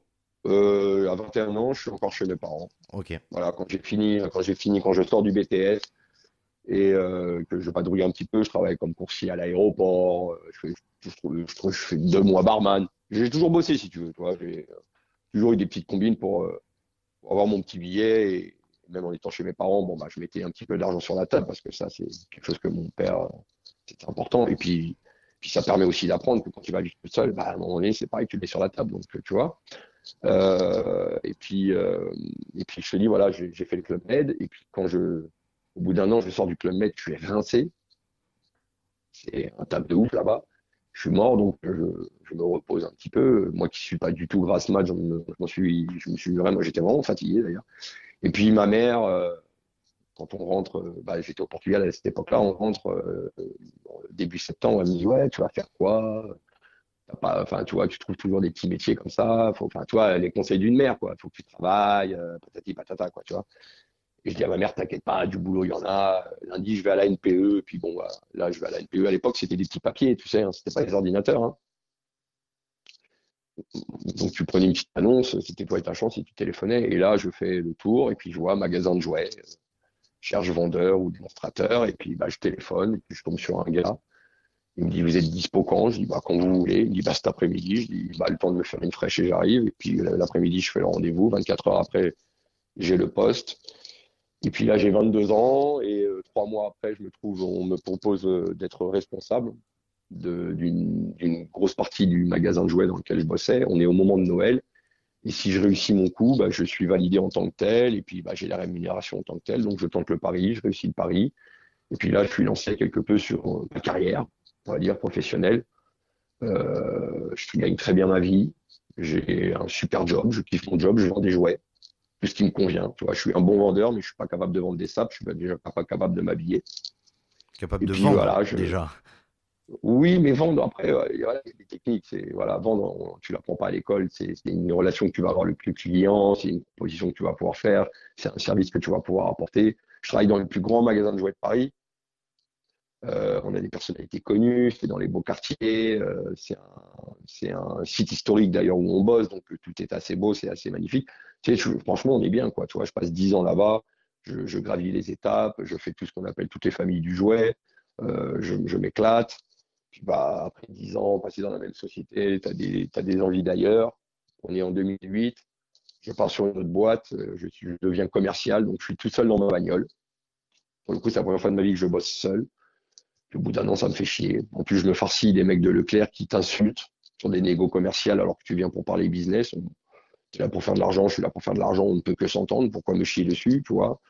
Euh, à 21 ans, je suis encore chez mes parents. Ok. Voilà, quand j'ai fini, quand j'ai fini, quand je sors du BTS et que je patrouille un petit peu, je travaille comme coursier à l'aéroport, je fais, je, trouve- je, trouve- je fais deux mois barman. J'ai toujours bossé, si tu veux, tu vois. J'ai toujours eu des petites combines pour, euh, pour avoir mon petit billet et même en étant chez mes parents, bon, bah, je mettais un petit peu d'argent sur la table parce que ça, c'est quelque chose que mon père, euh, c'était important. Et puis, puis ça permet aussi d'apprendre que quand tu vas vivre tout seul, bah, à un moment donné, c'est pareil, tu le mets sur la table, donc tu vois. Euh, et puis, euh, et puis je te dis, voilà, j'ai j'ai fait le Club Med. Et puis quand je, au bout d'un an, je sors du Club Med, je suis rincé. C'est un table de ouf là-bas. Je suis mort, donc je, je me repose un petit peu. Moi qui suis pas du tout grasse mat, je me, je suis, je me suis vraiment, j'étais vraiment fatigué d'ailleurs. Et puis ma mère, euh, quand on rentre, euh, bah, j'étais au Portugal à cette époque-là, on rentre euh, euh, début septembre, elle me dit ouais, tu vas faire quoi? Enfin, tu vois, tu trouves toujours des petits métiers comme ça. Enfin, les conseils d'une mère, quoi. Faut que tu travailles, euh, patati patata, quoi, tu vois. Et je dis à ma mère, t'inquiète pas, du boulot, il y en a. Lundi, je vais à la NPE, puis bon, bah, là, je vais à la NPE. À l'époque, c'était des petits papiers, tu sais, hein, c'était pas les ordinateurs, hein. donc tu prenais une petite annonce, c'était toi et ta chance, et tu téléphonais. Et là, je fais le tour, et puis je vois magasin de jouets, je cherche vendeur ou démonstrateur, et puis bah, je téléphone, et puis je tombe sur un gars. Il me dit, vous êtes dispo quand? Je dis, bah, quand vous voulez. Il me dit, bah, cet après-midi. Je dis, bah, le temps de me faire une fraîche et j'arrive. Et puis, l'après-midi, je fais le rendez-vous. 24 heures après, j'ai le poste. Et puis là, j'ai 22 ans. Et euh, trois mois après, je me trouve, on me propose euh, d'être responsable d'une grosse partie du magasin de jouets dans lequel je bossais. On est au moment de Noël. Et si je réussis mon coup, bah, je suis validé en tant que tel. Et puis, bah, j'ai la rémunération en tant que tel. Donc, je tente le pari, je réussis le pari. Et puis là, je suis lancé quelque peu sur euh, ma carrière, on va dire, professionnelle. Euh, je gagne très bien ma vie. J'ai un super job. Je kiffe mon job. Je vends des jouets. Ce qui me convient. Tu vois, je suis un bon vendeur, mais je suis pas capable de vendre des sapes. Je suis déjà pas capable de m'habiller. Capable de vendre, voilà, déjà. Oui, mais vendre, après, il y a des techniques. C'est, voilà, vendre, tu l'apprends pas à l'école. C'est, une relation que tu vas avoir avec le client, c'est une position que tu vas pouvoir faire, c'est un service que tu vas pouvoir apporter. Je travaille dans le plus grand magasin de jouets de Paris. Euh, on a des personnalités connues, c'est dans les beaux quartiers. Euh, c'est, un, site historique d'ailleurs où on bosse, donc tout est assez beau, c'est assez magnifique. franchement, on est bien, quoi. Tu je passe dix ans là-bas, je, gravis les étapes, je fais tout ce qu'on appelle toutes les familles du jouet, euh, je, m'éclate. Puis bah, après 10 ans passé dans la même société, tu as des, envies d'ailleurs. On est en 2008, je pars sur une autre boîte, je, je, deviens commercial, donc je suis tout seul dans ma bagnole. Pour le coup, c'est la première fois de ma vie que je bosse seul. Au bout d'un an, ça me fait chier. En plus, je me farcis des mecs de Leclerc qui t'insultent sur des négos commerciales alors que tu viens pour parler business. Tu es là pour faire de l'argent, je suis là pour faire de l'argent, on ne peut que s'entendre. Pourquoi me chier dessus, tu vois?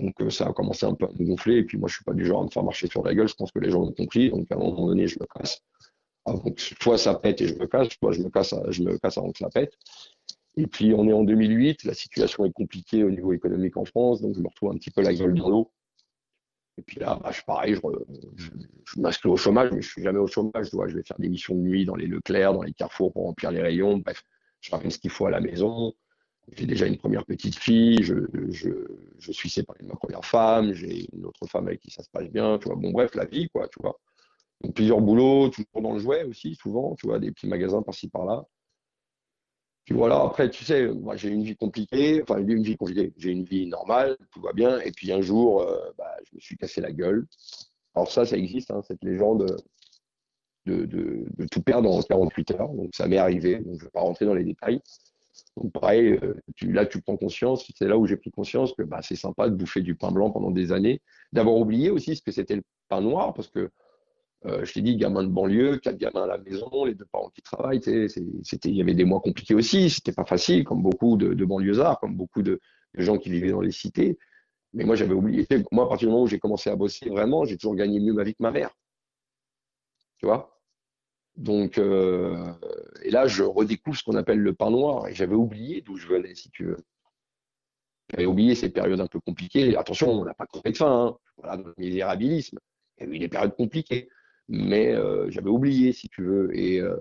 Donc euh, ça a commencé un peu à me gonfler. Et puis moi, je suis pas du genre à me faire marcher sur la gueule. Je pense que les gens ont compris. Donc à un moment donné, je me casse. donc, soit ça pète et je me casse, soit je me casse, je me casse avant que ça pète. Et puis on est en 2008, la situation est compliquée au niveau économique en France, donc je me retrouve un petit peu la gueule dans l'eau. Et puis là, bah, je pareil, je, je, m'inscris au chômage, mais je suis jamais au chômage. Je, je vais faire des missions de nuit dans les Leclerc, dans les carrefours pour remplir les rayons. Bref, je ramène ce qu'il faut à la maison j'ai déjà une première petite fille, je, je, je, suis séparé de ma première femme, j'ai une autre femme avec qui ça se passe bien, tu vois. Bon, bref, la vie, quoi, tu vois. Donc, plusieurs boulots, toujours dans le jouet aussi, souvent, tu vois, des petits magasins par-ci, par-là. Puis voilà, après, tu sais, moi, j'ai une vie compliquée, enfin, une vie compliquée, j'ai une vie normale, tout va bien, et puis un jour, euh, bah, je me suis cassé la gueule. Alors ça, ça existe, hein, cette légende de, de, de, tout perdre en 48 heures, donc ça m'est arrivé, donc je ne vais pas rentrer dans les détails. Donc pareil, euh, là tu prends conscience, c'est là où j'ai pris conscience que bah, c'est sympa de bouffer du pain blanc pendant des années, d'avoir oublié aussi ce que c'était le pain noir, parce que euh, je t'ai dit, gamin de banlieue, quatre gamins à la maison, les deux parents qui travaillent, c'était, il y avait des mois compliqués aussi, c'était pas facile, comme beaucoup de, de banlieusards, comme beaucoup de, gens qui vivaient dans les cités. Mais moi, j'avais oublié. Moi, à partir du moment où j'ai commencé à bosser vraiment, j'ai toujours gagné mieux ma vie que ma mère. Tu vois? Donc, euh, et là, je redécouvre ce qu'on appelle le pain noir. Et j'avais oublié d'où je venais, si tu veux. J'avais oublié ces périodes un peu compliquées. Attention, on n'a pas crevé de faim. Hein. Voilà, misérabilisme. Il y a eu des périodes compliquées. Mais euh, j'avais oublié, si tu veux. Et euh,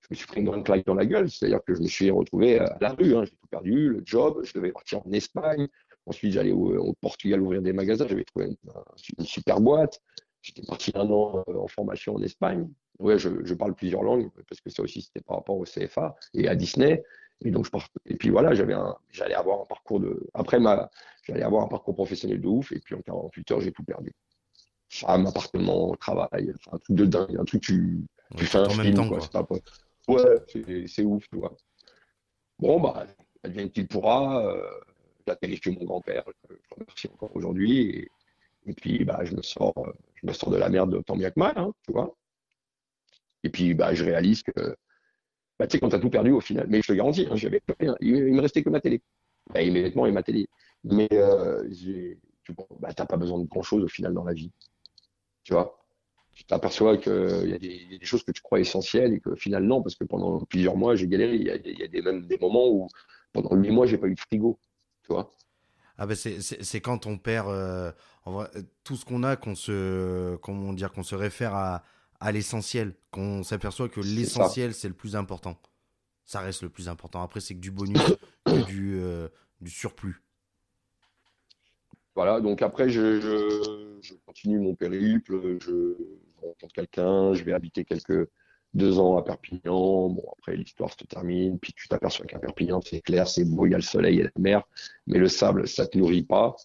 je me suis pris une grande claque dans la gueule. C'est-à-dire que je me suis retrouvé à la rue. Hein. J'ai tout perdu, le job. Je devais partir en Espagne. Ensuite, j'allais au, Portugal ouvrir des magasins. J'avais trouvé une super boîte. J'étais parti un an en formation en Espagne. Ouais, je, parle plusieurs langues parce que ça aussi c'était par rapport au CFA et à Disney. Et donc je et puis voilà, j'allais avoir un parcours de, après ma, j'allais avoir un parcours professionnel de ouf et puis en 48 heures j'ai tout perdu. Femme, appartement, travail, enfin, un truc de dingue, un truc tu, tu fais un film quoi. Pas... Ouais, c'est ouf, tu vois. Bon bah, advienne-t-il pourra. Euh, j'ai qualifié mon grand-père, je le remercie encore aujourd'hui. Et, et, puis bah je me sors, je me sors de la merde tant bien que mal, hein, tu vois. Et puis, bah, je réalise que, bah, tu sais, quand tu as tout perdu au final, mais je te garantis, hein, j'avais rien. Il, il, me restait que ma télé. Bah, vêtements et ma télé. Mais euh, tu bah, n'as pas besoin de grand-chose au final dans la vie. Tu vois Tu t'aperçois qu'il y, a des choses que tu crois essentielles et que finalement, non, parce que pendant plusieurs mois, j'ai galéré. Il y a, y a des, même des moments où, pendant huit mois, j'ai pas eu de frigo. Tu vois ah ben c'est quand on perd euh, tout ce qu'on a qu'on se comment dire qu'on se réfère à, à l'essentiel, qu'on s'aperçoit que l'essentiel, c'est le plus important. Ça reste le plus important. Après, c'est que du bonus, que du, euh, du surplus. Voilà, donc après, je, je, continue mon périple, je, rencontre quelqu'un, je vais habiter quelques, deux ans à Perpignan. Bon, après, l'histoire se termine. Puis tu t'aperçois qu'à Perpignan, c'est clair, c'est beau, il y a le soleil et la mer. Mais le sable, ça te nourrit pas.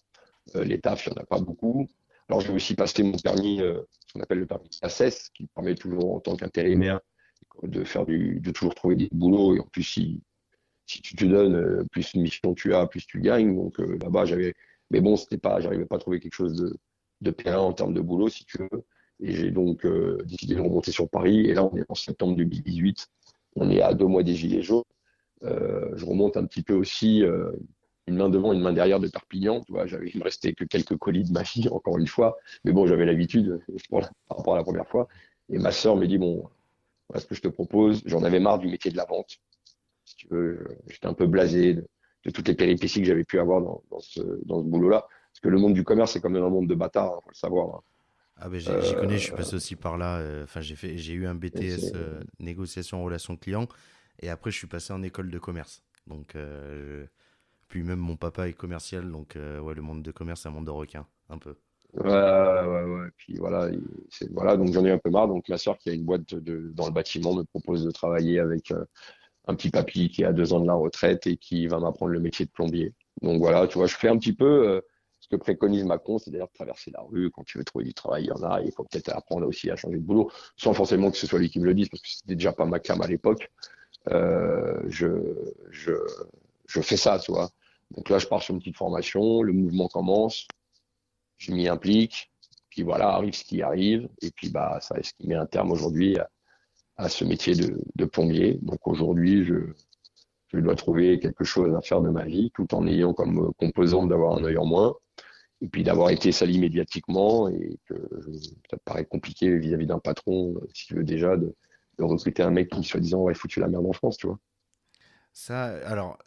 Euh, les tafs, il n'y en a pas beaucoup. Alors, j'ai aussi passé mon permis, euh, ce qu'on appelle le permis ACES, qui permet toujours, en tant qu'intérimaire, de faire du, de toujours trouver des boulots. Et en plus, si, si tu te donnes, euh, plus de mission tu as, plus tu gagnes. Donc, euh, là-bas, j'avais, mais bon, c'était pas, j'arrivais pas à trouver quelque chose de, de périn en termes de boulot, si tu veux. Et j'ai donc euh, décidé de remonter sur Paris. Et là, on est en septembre 2018. On est à deux mois des Gilets jaunes. Euh, je remonte un petit peu aussi euh, une main devant, une main derrière de Perpignan. Tu vois, il me restait que quelques colis de ma vie, encore une fois. Mais bon, j'avais l'habitude par rapport à la première fois. Et ma sœur me dit, bon, voilà ce que je te propose. J'en avais marre du métier de la vente. Si tu veux, j'étais un peu blasé de toutes les péripéties que j'avais pu avoir dans, dans ce, dans ce boulot-là. Parce que le monde du commerce, c'est comme un monde de bâtards, il faut le savoir. hein. Ah ben j'y connais, je suis passé aussi par là. euh, Enfin, j'ai fait, j'ai eu un BTS euh, négociation relation client, et après je suis passé en école de commerce. Donc, euh, puis même mon papa est commercial, donc euh, ouais, le monde de commerce, c'est un monde de requins, un peu. Ouais, ouais, ouais. Puis voilà, voilà, donc j'en ai un peu marre. Donc ma soeur qui a une boîte de, dans le bâtiment me propose de travailler avec euh, un petit papy qui a deux ans de la retraite et qui va m'apprendre le métier de plombier. Donc voilà, tu vois, je fais un petit peu euh, ce que préconise Macron, c'est-à-dire traverser la rue. Quand tu veux trouver du travail, il y en a. Il faut peut-être apprendre aussi à changer de boulot, sans forcément que ce soit lui qui me le dise, parce que c'était déjà pas ma cam à l'époque. Euh, je, je, je fais ça, tu vois. Donc là, je pars sur une petite formation, le mouvement commence, je m'y implique, puis voilà, arrive ce qui arrive, et puis bah, ça est ce qui met un terme aujourd'hui à ce métier de, de. Donc aujourd'hui, je, dois trouver quelque chose à faire de ma vie, tout en ayant comme composante d'avoir un œil en moins, et puis d'avoir été sali médiatiquement, et que ça paraît compliqué vis-à-vis d'un patron, euh, si tu veux déjà, de, recruter un mec qui, soi-disant, aurait foutu la merde en France, tu vois. Ça, alors,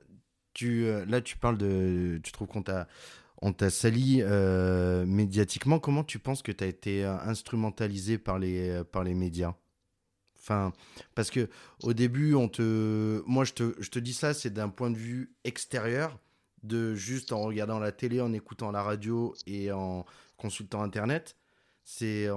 euh, là, tu parles de. Tu trouves qu'on t'a, sali euh, médiatiquement. Comment tu penses que tu as été instrumentalisé par les, par les médias? Enfin, parce que au début, on te. Moi, je te, je te dis ça, c'est d'un point de vue extérieur, de juste en regardant la télé, en écoutant la radio et en consultant Internet. C'est.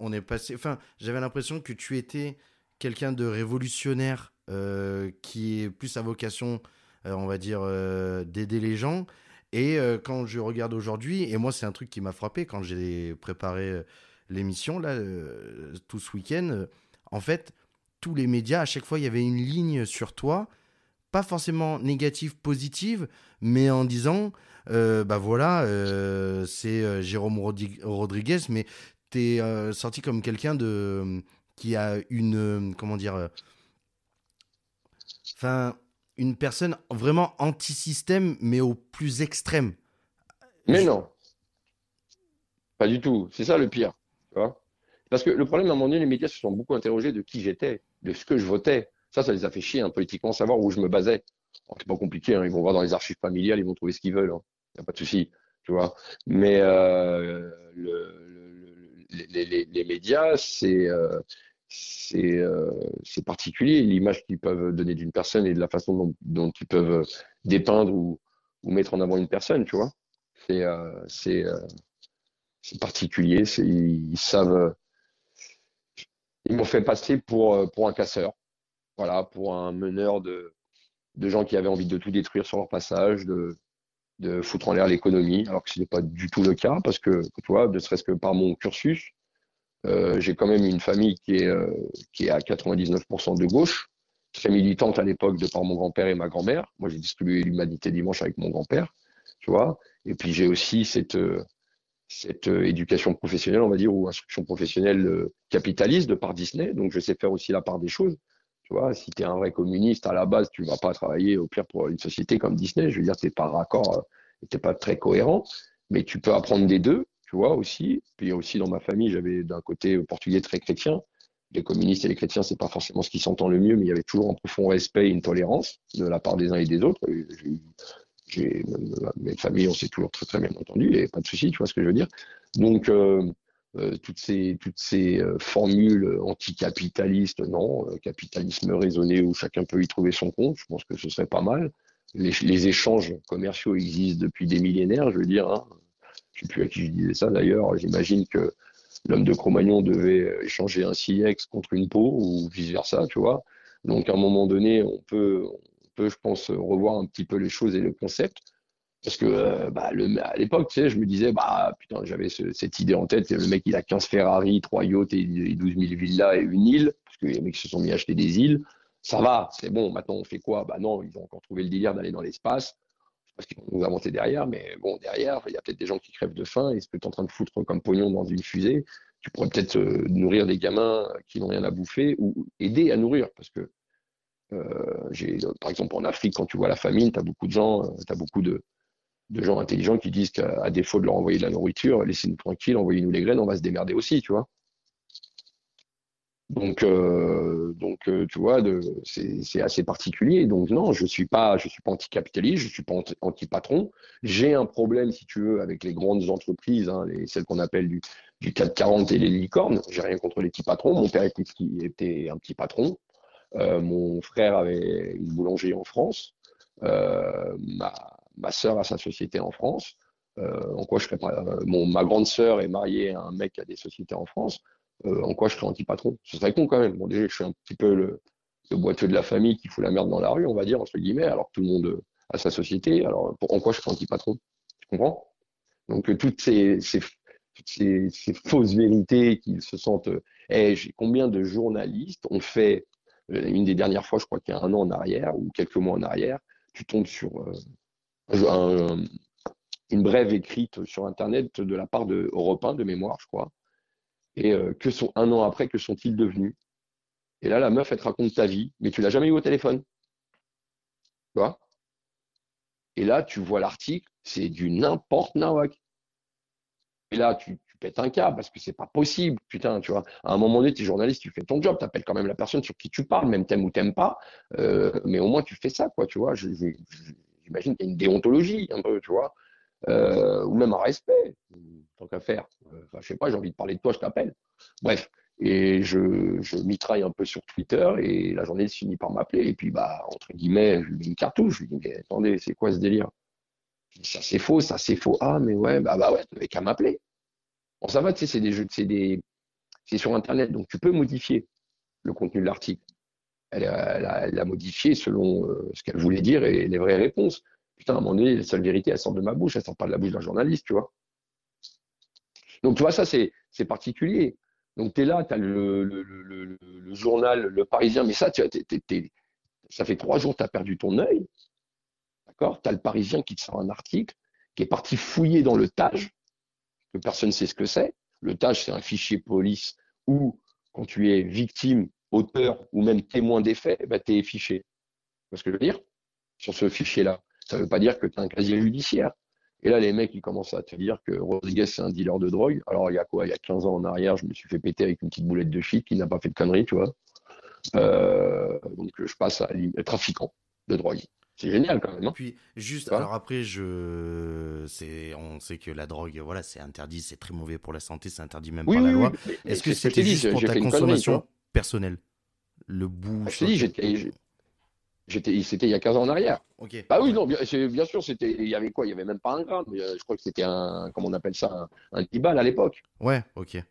On, est passé. Enfin, j'avais l'impression que tu étais quelqu'un de révolutionnaire euh, qui est plus à vocation, euh, on va dire, euh, d'aider les gens. Et quand je regarde aujourd'hui, et moi c'est un truc qui m'a frappé quand j'ai préparé l'émission là tout ce week-end, en fait tous les médias à chaque fois il y avait une ligne sur toi, pas forcément négative positive, mais en disant euh, bah voilà euh, c'est euh, Jérôme Rodriguez, mais t'es euh, sorti comme quelqu'un de qui a une comment dire enfin une personne vraiment anti-système mais au plus extrême Mais non, pas du tout. C'est ça le pire. Tu vois Parce que le problème, à un moment donné, les médias se sont beaucoup interrogés de qui j'étais, de ce que je votais. Ça, ça les a fait chier hein, politiquement, savoir où je me basais. C'est pas compliqué, hein, ils vont voir dans les archives familiales, ils vont trouver ce qu'ils veulent. Il n'y a pas de souci, tu vois. Mais euh, le- le- le- les, les- médias, c'est euh, euh, particulier, l'image qu'ils peuvent donner d'une personne et de la façon dont, dont ils peuvent dépeindre ou, ou mettre en avant une personne, tu vois. C'est euh, euh, particulier. Ils savent. Ils m'ont fait passer pour, euh, pour un casseur. Voilà, pour un meneur de, de gens qui avaient envie de tout détruire sur leur passage, de, de foutre en l'air l'économie, alors que ce n'est pas du tout le cas, parce que, tu vois, ne serait-ce que par mon cursus, euh, j'ai quand même une famille qui est, euh, qui est à 99% de gauche, très militante à l'époque de par mon grand-père et ma grand-mère. Moi, j'ai distribué l'humanité dimanche avec mon grand-père, tu vois. Et puis j'ai aussi cette, cette euh, éducation professionnelle, on va dire, ou instruction professionnelle euh, capitaliste de par Disney. Donc je sais faire aussi la part des choses. Tu vois, si tu es un vrai communiste à la base, tu vas pas travailler au pire pour une société comme Disney. Je veux dire, t'es pas raccord, euh, t'es pas très cohérent, mais tu peux apprendre des deux, tu vois aussi. Puis aussi dans ma famille, j'avais d'un côté portugais très chrétien. Les communistes et les chrétiens, c'est pas forcément ce qui s'entend le mieux, mais il y avait toujours un profond respect et une tolérance de la part des uns et des autres. J'ai mes familles, on s'est toujours très très bien entendu, et pas de souci, tu vois ce que je veux dire. Donc euh, euh, toutes ces toutes ces euh, formules anticapitalistes, non, euh, capitalisme raisonné où chacun peut y trouver son compte, je pense que ce serait pas mal. Les, échanges commerciaux existent depuis des millénaires, je veux dire. Hein. Je sais plus à qui je disais ça d'ailleurs. J'imagine que l'homme de Cro-Magnon devait échanger un silex contre une peau ou vice-versa, tu vois. Donc, à un moment donné, on peut, peut, je pense, revoir un petit peu les choses et le concept. Parce que euh, bah, à l'époque, tu sais, je me disais, bah putain, j'avais cette idée en tête, le mec il a 15 Ferrari, 3 yachts et, 12 000 villas et une île, parce que les mecs se sont mis à acheter des îles. Ça va, c'est bon, maintenant on fait quoi? Bah non, ils ont encore trouvé le délire d'aller dans l'espace. Parce qu'ils vont nous inventer derrière, mais bon, derrière, il y a peut-être des gens qui crèvent de faim et tu es en train de foutre comme pognon dans une fusée, tu pourrais peut-être euh, nourrir des gamins qui n'ont rien à bouffer ou aider à nourrir. Parce que, euh, par exemple, en Afrique, quand tu vois la famine, tu as beaucoup de gens, euh, tu beaucoup de, gens intelligents qui disent qu'à défaut de leur envoyer de la nourriture, laissez-nous tranquilles, envoyez-nous les graines, on va se démerder aussi, tu vois. Donc, euh, euh, tu vois, c'est assez particulier. Donc non, je suis pas, je suis pas anticapitaliste, je suis pas anti-patron. J'ai un problème, si tu veux, avec les grandes entreprises, hein, les, celles qu'on appelle du, du 440 et les licornes. J'ai rien contre les petits patrons. Mon père était un petit patron. Euh, mon frère avait une boulangerie en France. ma, ma sœur a sa société en France. Euh, en quoi je serais euh, mon, ma grande sœur est mariée à un mec qui a des sociétés en France. Euh, en quoi je serais anti-patron? Ce serait con quand même. Bon, déjà, je suis un petit peu le, boiteux de la famille qui fout la merde dans la rue, on va dire, entre guillemets, alors que tout le monde a sa société. Alors, en quoi je serais anti-patron? Tu comprends? Donc, toutes ces, ces, ces, ces, fausses vérités qu'ils se sentent. Eh, j'ai combien de journalistes ont fait, une des dernières fois, je crois qu'il y a un an en arrière, ou quelques mois en arrière, tu tombes sur un, une brève écrite sur Internet de la part de Europe 1, de mémoire, je crois. Et euh, que sont un an après, que sont-ils devenus? Et là, la meuf, elle te raconte ta vie, mais tu l'as jamais eu au téléphone. Tu Et là, tu vois l'article, c'est du n'importe nawak. Et là, tu, pètes un câble parce que c'est pas possible. Putain, tu vois. À un moment donné, tu es journaliste, tu fais ton job, tu appelles quand même la personne sur qui tu parles, même t'aimes ou t'aimes pas. Euh, mais au moins, tu fais ça, quoi, tu vois. J'imagine qu'il y a une déontologie un peu, tu vois, euh, ou même un respect, tant qu'à faire. Euh, enfin, je sais pas, j'ai envie de parler de toi, je t'appelle. Bref, et je, mitraille un peu sur Twitter et la journée se finit par m'appeler et puis bah entre guillemets, je lui mets une cartouche, je lui dis mais attendez, c'est quoi ce délire? Ça c'est faux, ça c'est faux. Ah mais ouais, bah bah ouais, t'avais qu'à m'appeler. Bon ça va, tu sais, c'est des jeux, c'est des, c'est sur internet, donc tu peux modifier le contenu de l'article elle, a, modifié selon euh, ce qu'elle voulait dire et les vraies réponses. Putain, à un moment donné, la seule vérité, elle sort de ma bouche, elle sort pas de la bouche d'un journaliste, tu vois. Donc, tu vois, ça, c'est particulier. Donc, tu es là, tu as le, le, le, le, journal, le Parisien, mais ça, tu, ça fait trois jours que tu as perdu ton œil. D'accord? Tu as le Parisien qui te sort un article, qui est parti fouiller dans le TAGE, que personne ne sait ce que c'est. Le TAGE, c'est un fichier police où, quand tu es victime auteur ou même témoin des faits, bah, tu es fiché. Tu vois ce que je veux dire? Sur ce fichier-là. Ça ne veut pas dire que tu as un casier judiciaire. Et là, les mecs, ils commencent à te dire que Rodriguez, c'est un dealer de drogue. Alors, il y a quoi? Il y a 15 ans en arrière, je me suis fait péter avec une petite boulette de shit qui n'a pas fait de conneries, tu vois. Euh, donc, je passe à trafiquant de drogue. C'est génial quand même. Hein Puis juste, alors après, je, c'est, on sait que la drogue, voilà, c'est interdit, c'est très mauvais pour la santé, c'est interdit même par la loi. Est-ce que c'était juste pour ta consommation personnel Le bout. Ah, je dis, j'étais, c'était il y a 15 ans en arrière. Ok. Bah oui, non, bien, bien sûr, c'était, il y avait quoi? Il y avait même pas un gramme. Euh, je crois que c'était un, comment on appelle ça, un, un à l'époque. Ouais, ok.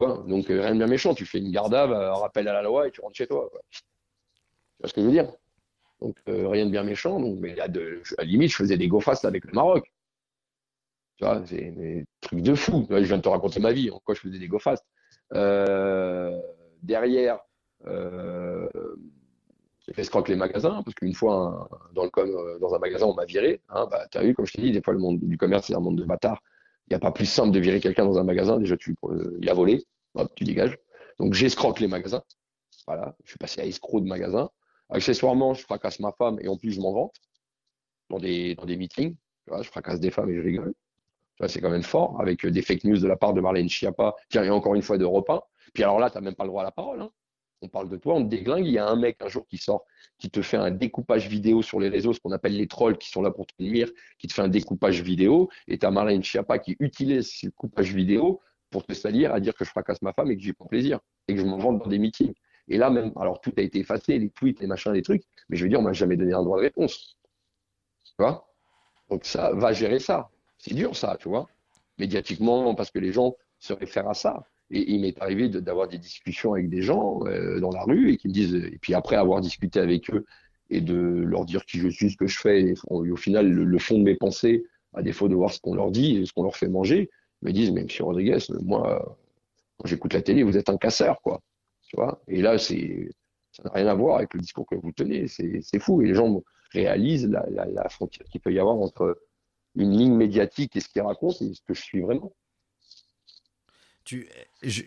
Donc euh, rien de bien méchant. Tu fais une garde à un rappel à la loi et tu rentres chez toi. Tu vois ce que je veux dire? Donc euh, rien de bien méchant. Mais à, de, à la limite, je faisais des go fast avec le Maroc. Tu vois, c'est des trucs de fou. Je viens de te raconter ma vie. En quoi je faisais des go fast. Euh, derrière, euh, j'ai fait scroquer les magasins, parce qu'une fois, euh, dans un magasin, on m'a viré. Hein, bah, tu as vu, comme je t'ai dit, des fois, le monde du commerce, c'est un monde de bâtards. Il n'y a pas plus simple de virer quelqu'un dans un magasin. Déjà, tu, il a volé, hop, tu dégages. Donc, j'escroque les magasins. Voilà, je suis passé à escroc de magasin. Accessoirement, je fracasse ma femme et en plus, je m'en vante dans des, dans des meetings. je fracasse des femmes et je rigole. C'est quand même fort, avec des fake news de la part de Marlène Schiappa, tiens, et encore une fois de repas. Puis alors là, tu n'as même pas le droit à la parole. Hein. On parle de toi, on te déglingue. Il y a un mec un jour qui sort, qui te fait un découpage vidéo sur les réseaux, ce qu'on appelle les trolls qui sont là pour te nuire, qui te fait un découpage vidéo. Et tu as Marlène Schiappa qui utilise ce coupage vidéo pour te salir, à dire que je fracasse ma femme et que j'ai pas plaisir et que je m'en vante dans des meetings. Et là même, alors tout a été effacé, les tweets, les machins, les trucs, mais je veux dire, on m'a jamais donné un droit de réponse. Tu vois? Donc ça va gérer ça. C'est dur ça, tu vois Médiatiquement, parce que les gens se réfèrent à ça. Et il m'est arrivé d'avoir des discussions avec des gens euh, dans la rue et qui me disent, et puis après avoir discuté avec eux et de leur dire qui je suis, ce que je fais, et, au final, le, fond de mes pensées, à défaut de voir ce qu'on leur dit et ce qu'on leur fait manger, me disent, mais monsieur Rodriguez, moi, quand j'écoute la télé, vous êtes un casseur, quoi. Et là, c'est, ça n'a rien à voir avec le discours que vous tenez. C'est fou. Et les gens réalisent la, la frontière qu'il peut y avoir entre une ligne médiatique et ce qu'il raconte et ce que je suis vraiment.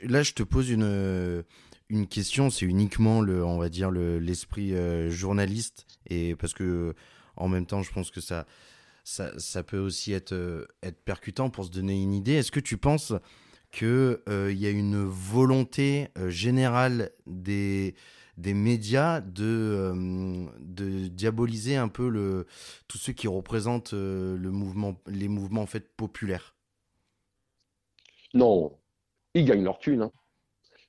Là, je te pose une, une question, c'est uniquement le, on va dire l'esprit euh, journaliste et parce que en même temps, je pense que ça, ça, ça peut aussi être, euh, être percutant pour se donner une idée. Est-ce que tu penses qu'il euh, y a une volonté générale des, des médias de, de diaboliser un peu le, tous ceux qui représentent le mouvement, les mouvements en fait populaires Non, ils gagnent leur thune. Hein.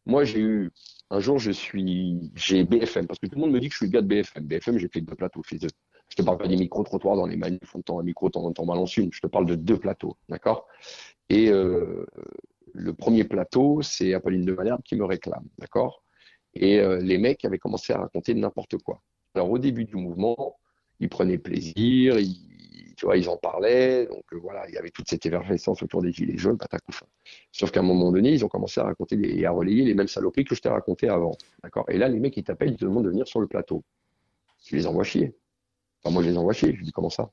Moi, j'ai eu. Un jour, je suis. J'ai BFM, parce que tout le monde me dit que je suis le gars de BFM. BFM, j'ai fait deux plateaux chez eux. Je te parle pas des micro-trottoirs dans les manifs, on temps un micro, t'en, t'en balance une. Je te parle de deux plateaux, d'accord? Et euh, le premier plateau, c'est Apolline de Malherbe qui me réclame, d'accord? Et euh, les mecs avaient commencé à raconter n'importe quoi. Alors, au début du mouvement, ils prenaient plaisir, ils tu vois, ils en parlaient, donc euh, voilà, il y avait toute cette effervescence autour des gilets jaunes, patacouf. Sauf qu'à un moment donné, ils ont commencé à raconter et à relayer les mêmes saloperies que je t'ai racontées avant, d'accord? Et là, les mecs, ils t'appellent, ils te demandent de venir sur le plateau. Tu les envoies chier. Enfin, moi, je les envoie chier. Je dis comment ça?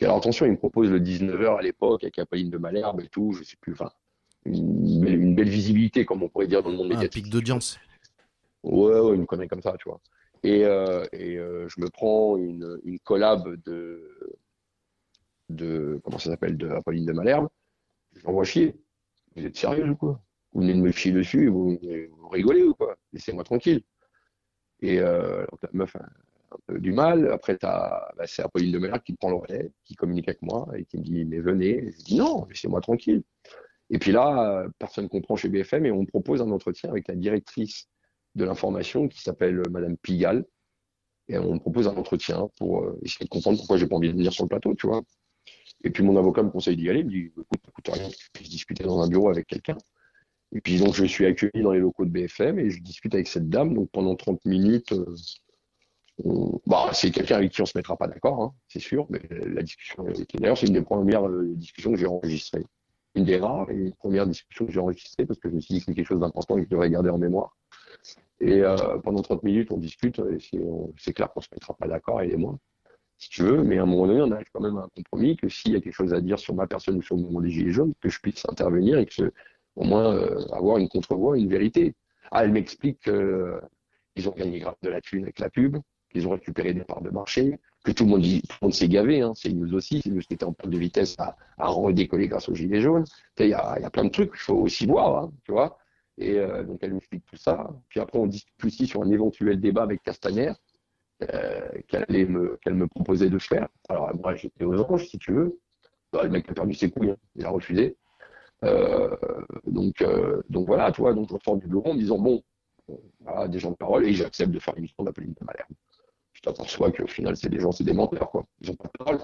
Et alors, attention, ils me proposent le 19h à l'époque, avec Apolline de Malherbe et tout, je sais plus, enfin, une, belle, visibilité, comme on pourrait dire dans le monde médiatique. Un pic d'audience. Ouais, ouais, une connerie comme ça, tu vois. Et, euh, et euh, je me prends une, une collab de, de comment ça s'appelle de Apolline de Malherbe, je l'envoie chier. Vous êtes sérieux ou quoi Vous venez de me chier dessus, vous, vous rigolez ou quoi? Laissez-moi tranquille. Et euh, la meuf a un peu du mal. Après, bah, c'est Apolline de Malherbe qui prend le relais, qui communique avec moi et qui me dit mais venez. je dis non, laissez-moi tranquille. Et puis là, personne ne comprend chez BFM et on propose un entretien avec la directrice de l'information qui s'appelle Madame Pigalle. Et on propose un entretien pour euh, essayer de comprendre pourquoi j'ai pas envie de venir sur le plateau, tu vois. Et puis mon avocat me conseille d'y aller, il me dit écoute, écoute rien que tu puisses discuter dans un bureau avec quelqu'un. Et puis donc je suis accueilli dans les locaux de BFM et je discute avec cette dame. Donc pendant 30 minutes, euh, bah, c'est quelqu'un avec qui on se mettra pas d'accord, hein, c'est sûr, mais la discussion D'ailleurs, c'est une des premières euh, discussions que j'ai enregistrées. Une des rares et premières discussions que j'ai enregistrées parce que je me suis dit que c'est quelque chose d'important et que je devrais garder en mémoire. Et euh, pendant 30 minutes, on discute, et c'est clair qu'on se mettra pas d'accord, et moi si tu veux, mais à un moment donné, on arrive quand même à un compromis que s'il y a quelque chose à dire sur ma personne ou sur le mouvement des Gilets jaunes, que je puisse intervenir et que au moins euh, avoir une contre-voix, une vérité. Ah, elle m'explique qu'ils euh, ont gagné grave de la thune avec la pub, qu'ils ont récupéré des parts de marché, que tout le monde, s'est gavé, hein, c'est nous aussi, c'est nous qui était en perte de vitesse à, redécoller grâce aux Gilets jaunes. Il y a, plein de trucs qu'il faut aussi voir, hein, tu vois. Et euh, donc elle m'explique tout ça. Puis après, on discute aussi sur un éventuel débat avec Castaner, euh, qu'elle me, proposait de faire. Alors moi j'étais aux anges si tu veux. Bah, le mec a perdu ses couilles, hein. il a refusé. Euh, donc, voilà, tu vois, donc je ressors du bureau en me disant bon, voilà, des gens de parole et j'accepte de faire l'émission d'Apolline de Malherbe. T'aperçois qu'au final, c'est des gens, c'est des menteurs, quoi. Ils n'ont pas de parole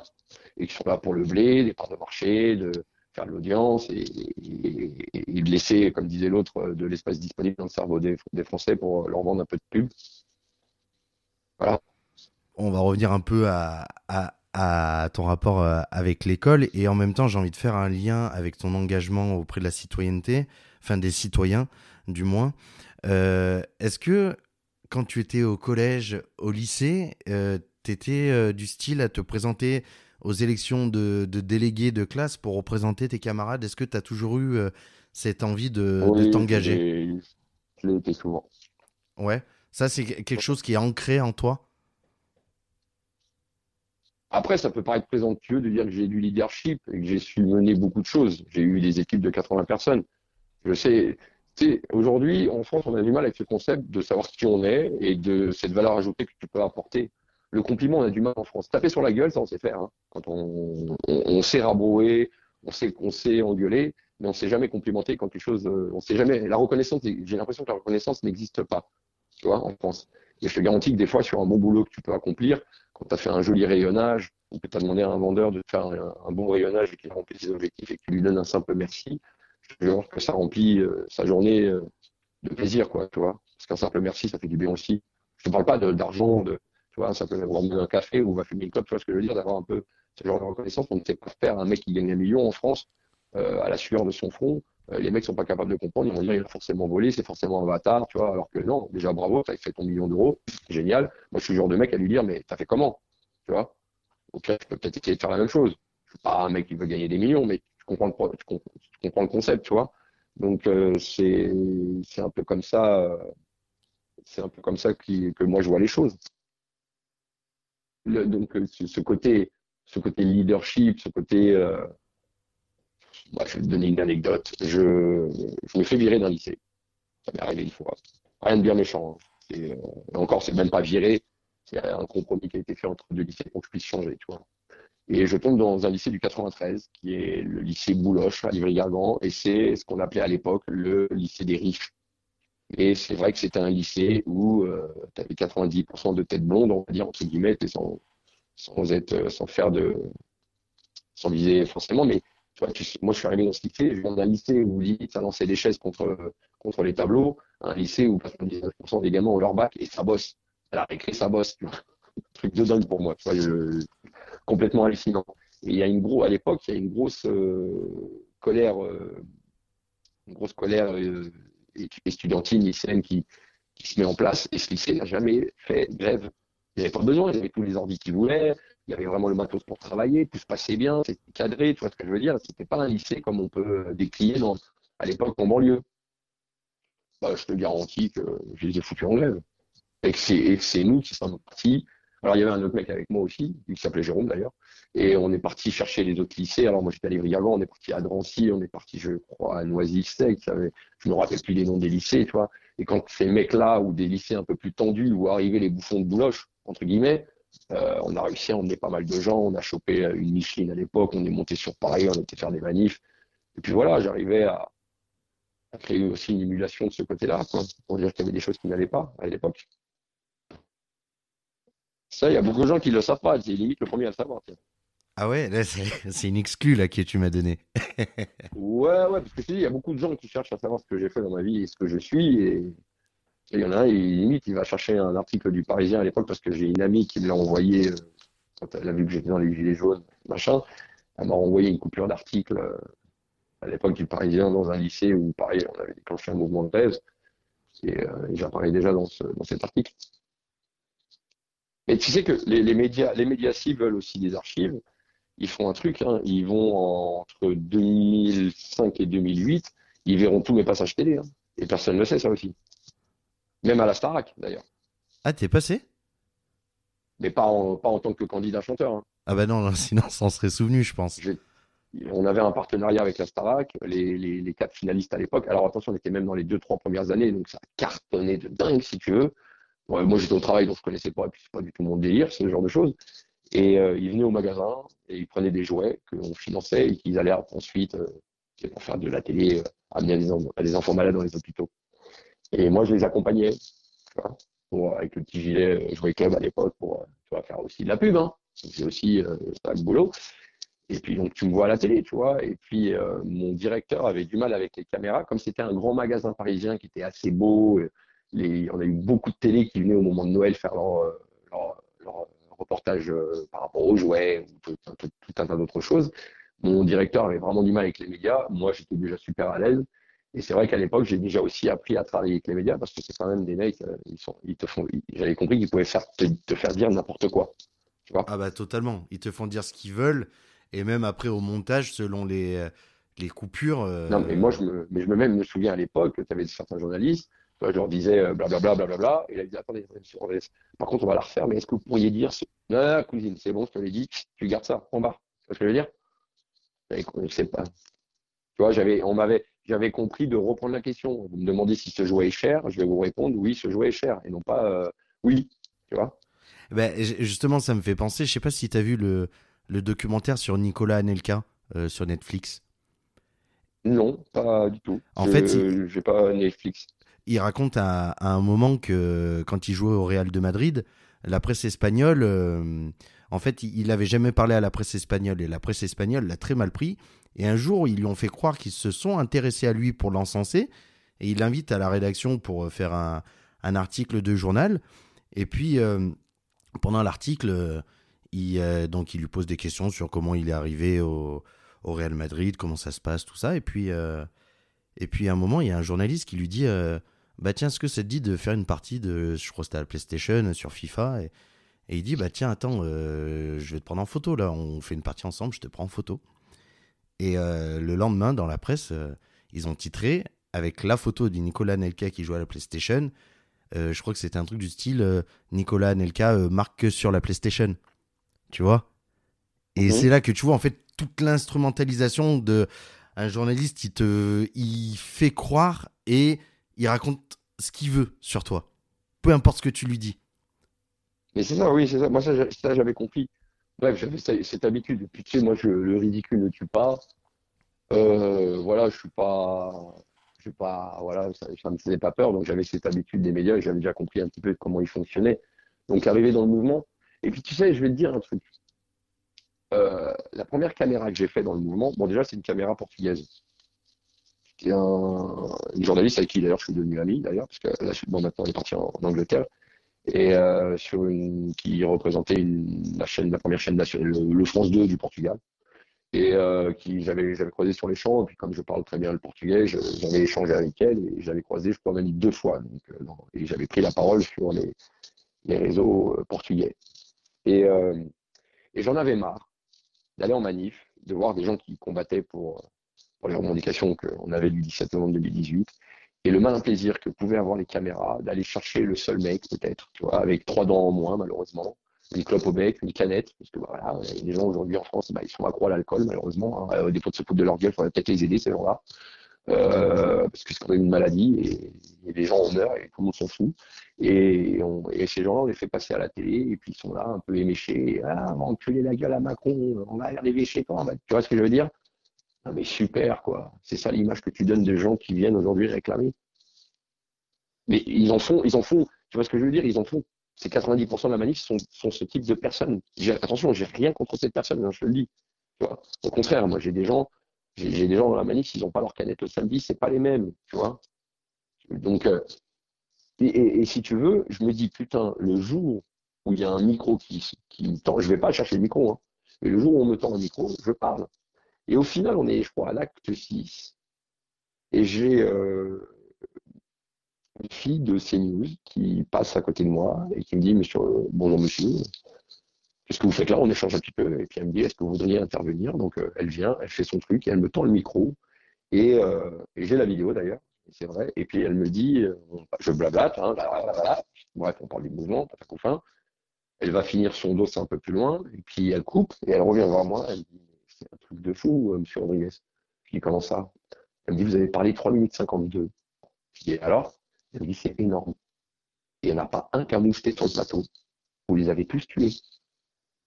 et qui sont là pour le blé, les parts de marché, de faire l'audience et, et, de laisser, comme disait l'autre, de l'espace disponible dans le cerveau des, des Français pour leur vendre un peu de pub. Voilà on va revenir un peu à, ton rapport euh, avec l'école et en même temps j'ai envie de faire un lien avec ton engagement auprès de la citoyenneté, enfin des citoyens du moins. Euh, est-ce que quand tu étais au collège, au lycée, euh, tu étais du style à te présenter aux élections de, délégués de classe pour représenter tes camarades Est-ce que tu as toujours eu cette envie de, de t'engager? Je l'ai été souvent. Ouais, ça c'est quelque chose qui est ancré en toi? Après, ça peut paraître présomptueux de dire que j'ai du leadership et que j'ai su mener beaucoup de choses. J'ai eu des équipes de 80 personnes. Je sais, aujourd'hui, en France, on a du mal avec ce concept de savoir qui on est et de cette valeur ajoutée que tu peux apporter. Le compliment, on a du mal en France. Taper sur la gueule, ça, on sait faire. Hein. Quand on, on, sait rabrouer, on sait, on sait engueuler, mais on sait jamais complimenter quand quelque chose, euh, on sait jamais. La reconnaissance, j'ai l'impression que la reconnaissance n'existe pas, tu vois, en France. Et je te garantis que des fois, sur un bon boulot que tu peux accomplir, quand tu as fait un joli rayonnage, ou que tu as demandé à un vendeur de faire un, bon rayonnage et qu'il remplit ses objectifs et que tu lui donnes un simple merci, jure que ça remplit euh, sa journée euh, de plaisir, quoi, tu vois. Parce qu'un simple merci, ça fait du bien aussi. Je te parle pas d'argent, de, tu vois, un simple avoir un café ou va fumer une clope, tu vois ce que je veux dire, d'avoir un peu ce genre de reconnaissance. On ne sait pas faire un mec qui gagne un million en France euh, à la sueur de son front. Les mecs sont pas capables de comprendre, ils vont dire il a forcément volé, c'est forcément un bâtard, tu vois, alors que non, déjà bravo, t'as fait ton million d'euros, génial. Moi, je suis le genre de mec à lui dire, mais t'as fait comment, tu vois? Au pire, je peux peut-être essayer de faire la même chose. Je suis pas un mec qui veut gagner des millions, mais tu comprends le, tu com- tu comprends le concept, tu vois Donc, euh, c'est un peu comme ça, euh, c'est un peu comme ça qui- que moi je vois les choses. Donc, euh, ce côté, ce côté leadership, ce côté euh, Bah, je vais te donner une anecdote. Je, je me fais virer d'un lycée. Ça m'est arrivé une fois. Rien de bien méchant. hein. Et encore, c'est même pas viré. C'est un compromis qui a été fait entre deux lycées pour que je puisse changer, tu vois. Et je tombe dans un lycée du 93, qui est le lycée Bouloche, à Ivry-Gargan, et c'est ce qu'on appelait à l'époque le lycée des riches. Et c'est vrai que c'était un lycée où tu avais 90% de têtes blondes, on va dire, entre guillemets, et sans, sans être, sans faire de, sans viser forcément, mais tu vois, moi, je suis arrivé dans ce lycée, je viens d'un lycée où limite, ça lançait des chaises contre, contre les tableaux, un lycée où 99% des gamins ont leur bac et ça bosse. À la récré, ça bosse. Un truc de dingue pour moi, tu vois, complètement hallucinant. Et il y a une grosse, à l'époque, il y a une grosse euh, colère, euh, une grosse colère euh, estudiantine, lycéenne qui, se met en place. Et ce lycée n'a jamais fait grève. Il n'y avait pas besoin, il y avait tous les ordi qu'ils voulaient, il y avait vraiment le matos pour travailler, tout se passait bien, c'était cadré, tu vois ce que je veux dire. C'était pas un lycée comme on peut décliner dans, à l'époque en banlieue. Bah, je te garantis que je les ai foutus en grève. Et que c'est nous qui sommes partis. Alors, il y avait un autre mec avec moi aussi, qui s'appelait Jérôme d'ailleurs. Et on est parti chercher les autres lycées. Alors, moi, j'étais à Livry-Gargan, on est parti à Drancy, on est parti, je crois, à Noisy-le-Sec. Je me rappelle plus les noms des lycées, tu vois. Et quand ces mecs-là, ou des lycées un peu plus tendus, où arrivaient les bouffons de bouloche, entre guillemets, euh, on a réussi à emmener pas mal de gens. On a chopé une Micheline à l'époque, on est monté sur Paris, on était faire des manifs. Et puis voilà, j'arrivais à, à créer aussi une émulation de ce côté-là, pour dire qu'il y avait des choses qui n'allaient pas à l'époque. Ça, il y a beaucoup de gens qui ne le savent pas. C'est limite le premier à le savoir. tiens. Ah ouais, là, c'est une exclue là que tu m'as donné. Ouais, ouais, parce que je dis, il y a beaucoup de gens qui cherchent à savoir ce que j'ai fait dans ma vie et ce que je suis. Et il y en a un, il, limite, il va chercher un article du Parisien à l'époque parce que j'ai une amie qui me l'a envoyé euh, quand elle a vu que j'étais dans les Gilets jaunes, machin. Elle m'a envoyé une coupure d'article euh, à l'époque du Parisien dans un lycée où, pareil, on avait déclenché un mouvement de grève. Et, euh, j'apparais déjà dans, ce- dans cet article. Mais tu sais que les, les médias, les médias s'ils veulent aussi des archives, ils font un truc, hein, ils vont en- entre 2005 et 2008, ils verront tous mes passages télé. hein. et personne ne le sait, ça aussi. Même à la Starac, d'ailleurs. Ah, t'es passé? Mais pas en, pas en tant que candidat chanteur. hein. Ah bah non, non, sinon on s'en serait souvenu, je pense. On avait un partenariat avec la Starac, les, les, les quatre finalistes à l'époque. Alors attention, on était même dans les deux, trois premières années, donc ça cartonnait de dingue, si tu veux. Moi, j'étais au travail, donc je connaissais pas, et puis c'est pas du tout mon délire, ce genre de choses. Et euh, ils venaient au magasin et ils prenaient des jouets qu'on finançait et qu'ils allaient ensuite euh, pour faire de la télé, euh, à des, enfants malades dans les hôpitaux. Et moi, je les accompagnais, tu vois, avec le petit gilet euh, jouet club à l'époque, pour faire aussi de la pub. Hein. C'est aussi ça le boulot. Et puis donc tu me vois à la télé, tu vois. Et puis mon directeur avait du mal avec les caméras, comme c'était un grand magasin parisien qui était assez beau. Les, on a eu beaucoup de télé qui venaient au moment de Noël faire leur, euh, leur, leur reportage euh, par rapport aux jouets ou tout, un- tout- tout un tas d'autres choses. Mon directeur avait vraiment du mal avec les médias. Moi, j'étais déjà super à l'aise. Et c'est vrai qu'à l'époque, j'ai déjà aussi appris à travailler avec les médias parce que c'est quand même des mecs, euh, ils sont, ils te font, j'avais compris qu'ils pouvaient faire, te, te faire dire n'importe quoi. Tu vois? Ah bah totalement. Ils te font dire ce qu'ils veulent. Et même après au montage, selon les, euh, les coupures. euh, Non, mais moi, je me, mais je me même me souviens à l'époque, tu avais certains journalistes, je leur disais euh, blablabla, blablabla, et là, ils disaient, attendez, par contre, on va la refaire, mais est-ce que vous pourriez dire, ce... non, non, cousine, c'est bon, je te l'ai dit, tu gardes ça en bas. Tu vois ce que je veux dire? Je sais pas. Tu vois, j'avais, on m'avait, j'avais compris de reprendre la question. Vous me demandez si ce jouet est cher, je vais vous répondre, oui, ce jouet est cher, et non pas, euh, oui, tu vois? bah, j- justement, ça me fait penser. Je sais pas si t'as vu le, le documentaire sur Nicolas Anelka euh, sur Netflix. Non, pas du tout. En Je- fait, il- j'ai pas Netflix. Il raconte à, un moment que quand il jouait au Real de Madrid, la presse espagnole, euh, en fait, il n'avait jamais parlé à la presse espagnole et la presse espagnole l'a très mal pris Et un jour, ils lui ont fait croire qu'ils se sont intéressés à lui pour l'encenser. Et il l'invite à la rédaction pour euh, faire un, article de journal. Et puis, euh, pendant l'article, il, donc, il lui pose des questions sur comment il est arrivé au, Real Madrid, comment ça se passe, tout ça. Et puis, et puis à un moment, il y a un journaliste qui lui dit Bah tiens, est-ce que ça te dit de faire une partie de, je crois que c'était à la PlayStation, sur FIFA et, et il dit Bah tiens, attends, je vais te prendre en photo là, on fait une partie ensemble, je te prends en photo. Et euh, le lendemain, dans la presse, euh, ils ont titré avec la photo de Nicolas Nelka qui joue à la PlayStation. Euh, je crois que c'était un truc du style Nicolas Nelka marque que sur la PlayStation. Tu vois? Et mhm. c'est là que tu vois en fait toute l'instrumentalisation de un journaliste, il te il fait croire et il raconte ce qu'il veut sur toi. Peu importe ce que tu lui dis. Mais c'est ça, oui, c'est ça. Moi, ça, j'avais compris. Bref, j'avais cette habitude. Puis tu sais, moi, je, le ridicule ne tue pas. Euh, voilà, je suis pas, je suis pas, voilà, ça, ne me faisait pas peur. Donc j'avais cette habitude des médias et j'avais déjà compris un petit peu comment ils fonctionnaient. Donc arriver dans le mouvement. Et puis tu sais, je vais te dire un truc. Euh, la première caméra que j'ai fait dans le mouvement, bon déjà c'est une caméra portugaise. C'est un, une journaliste avec qui d'ailleurs je suis devenu ami d'ailleurs, parce que là bon, maintenant elle est partie en Angleterre et euh, sur une, qui représentait la chaîne, la première chaîne nationale, le, France 2 du Portugal, et euh, qui j'avais j'avais croisé sur les champs. Et puis comme je parle très bien le portugais, j'avais échangé avec elle et j'avais croisé, je crois même deux fois. Donc, euh, et j'avais pris la parole sur les, les réseaux portugais. Et, et j'en avais marre d'aller en manif, de voir des gens qui combattaient pour pour les revendications qu'on avait du 17 novembre 2018 et le malin plaisir que pouvaient avoir les caméras d'aller chercher le seul mec peut-être, tu vois, avec trois dents en moins malheureusement, une clope au bec, une canette, parce que bah, voilà, les gens aujourd'hui en France, bah, ils sont accro à l'alcool malheureusement, hein. des fois de se foutre de leur gueule, il faudrait peut-être les aider ces gens-là, euh, parce que c'est quand même une maladie et, les gens en meurent et tout le monde s'en fout. Et, et ces gens-là, on les fait passer à la télé et puis ils sont là un peu éméchés, ah, on va enculer la gueule à Macron, on va arriver chez toi, tu vois ce que je veux dire? Ah, mais super, quoi. C'est ça l'image que tu donnes des gens qui viennent aujourd'hui réclamer. Mais ils en font, ils en font, tu vois ce que je veux dire Ils en font. C'est 90% de la manif sont, sont ce type de personnes. Attention, j'ai rien contre cette personne, hein, je le dis. Au contraire, moi j'ai des gens, j'ai des gens dans la manif, ils n'ont pas leur canette le samedi, c'est pas les mêmes, tu vois. Donc, euh, et, si tu veux, je me dis, putain, le jour où il y a un micro qui, qui me tend, je vais pas chercher le micro, hein, mais le jour où on me tend un micro, je parle. Et au final, on est, je crois, à l'acte 6. Et j'ai euh, une fille de CNews qui passe à côté de moi et qui me dit monsieur, Bonjour monsieur, qu'est-ce que vous faites là? On échange un petit peu. Et puis elle me dit Est-ce que vous voudriez intervenir? Donc euh, elle vient, elle fait son truc et elle me tend le micro. Et, euh, j'ai la vidéo d'ailleurs, c'est vrai. Et puis elle me dit Je blablate, hein, bref, on parle du mouvement, pas fin. Elle va finir son dos un peu plus loin, et puis elle coupe, et elle revient voir moi, un truc de fou, euh, monsieur Rodriguez. Je dis, comment ça? Elle me dit, vous avez parlé 3 minutes 52. Je dis, alors? Elle me dit, c'est énorme. Et il n'y en a pas un qui a mousté sur le plateau. Vous les avez tous tués.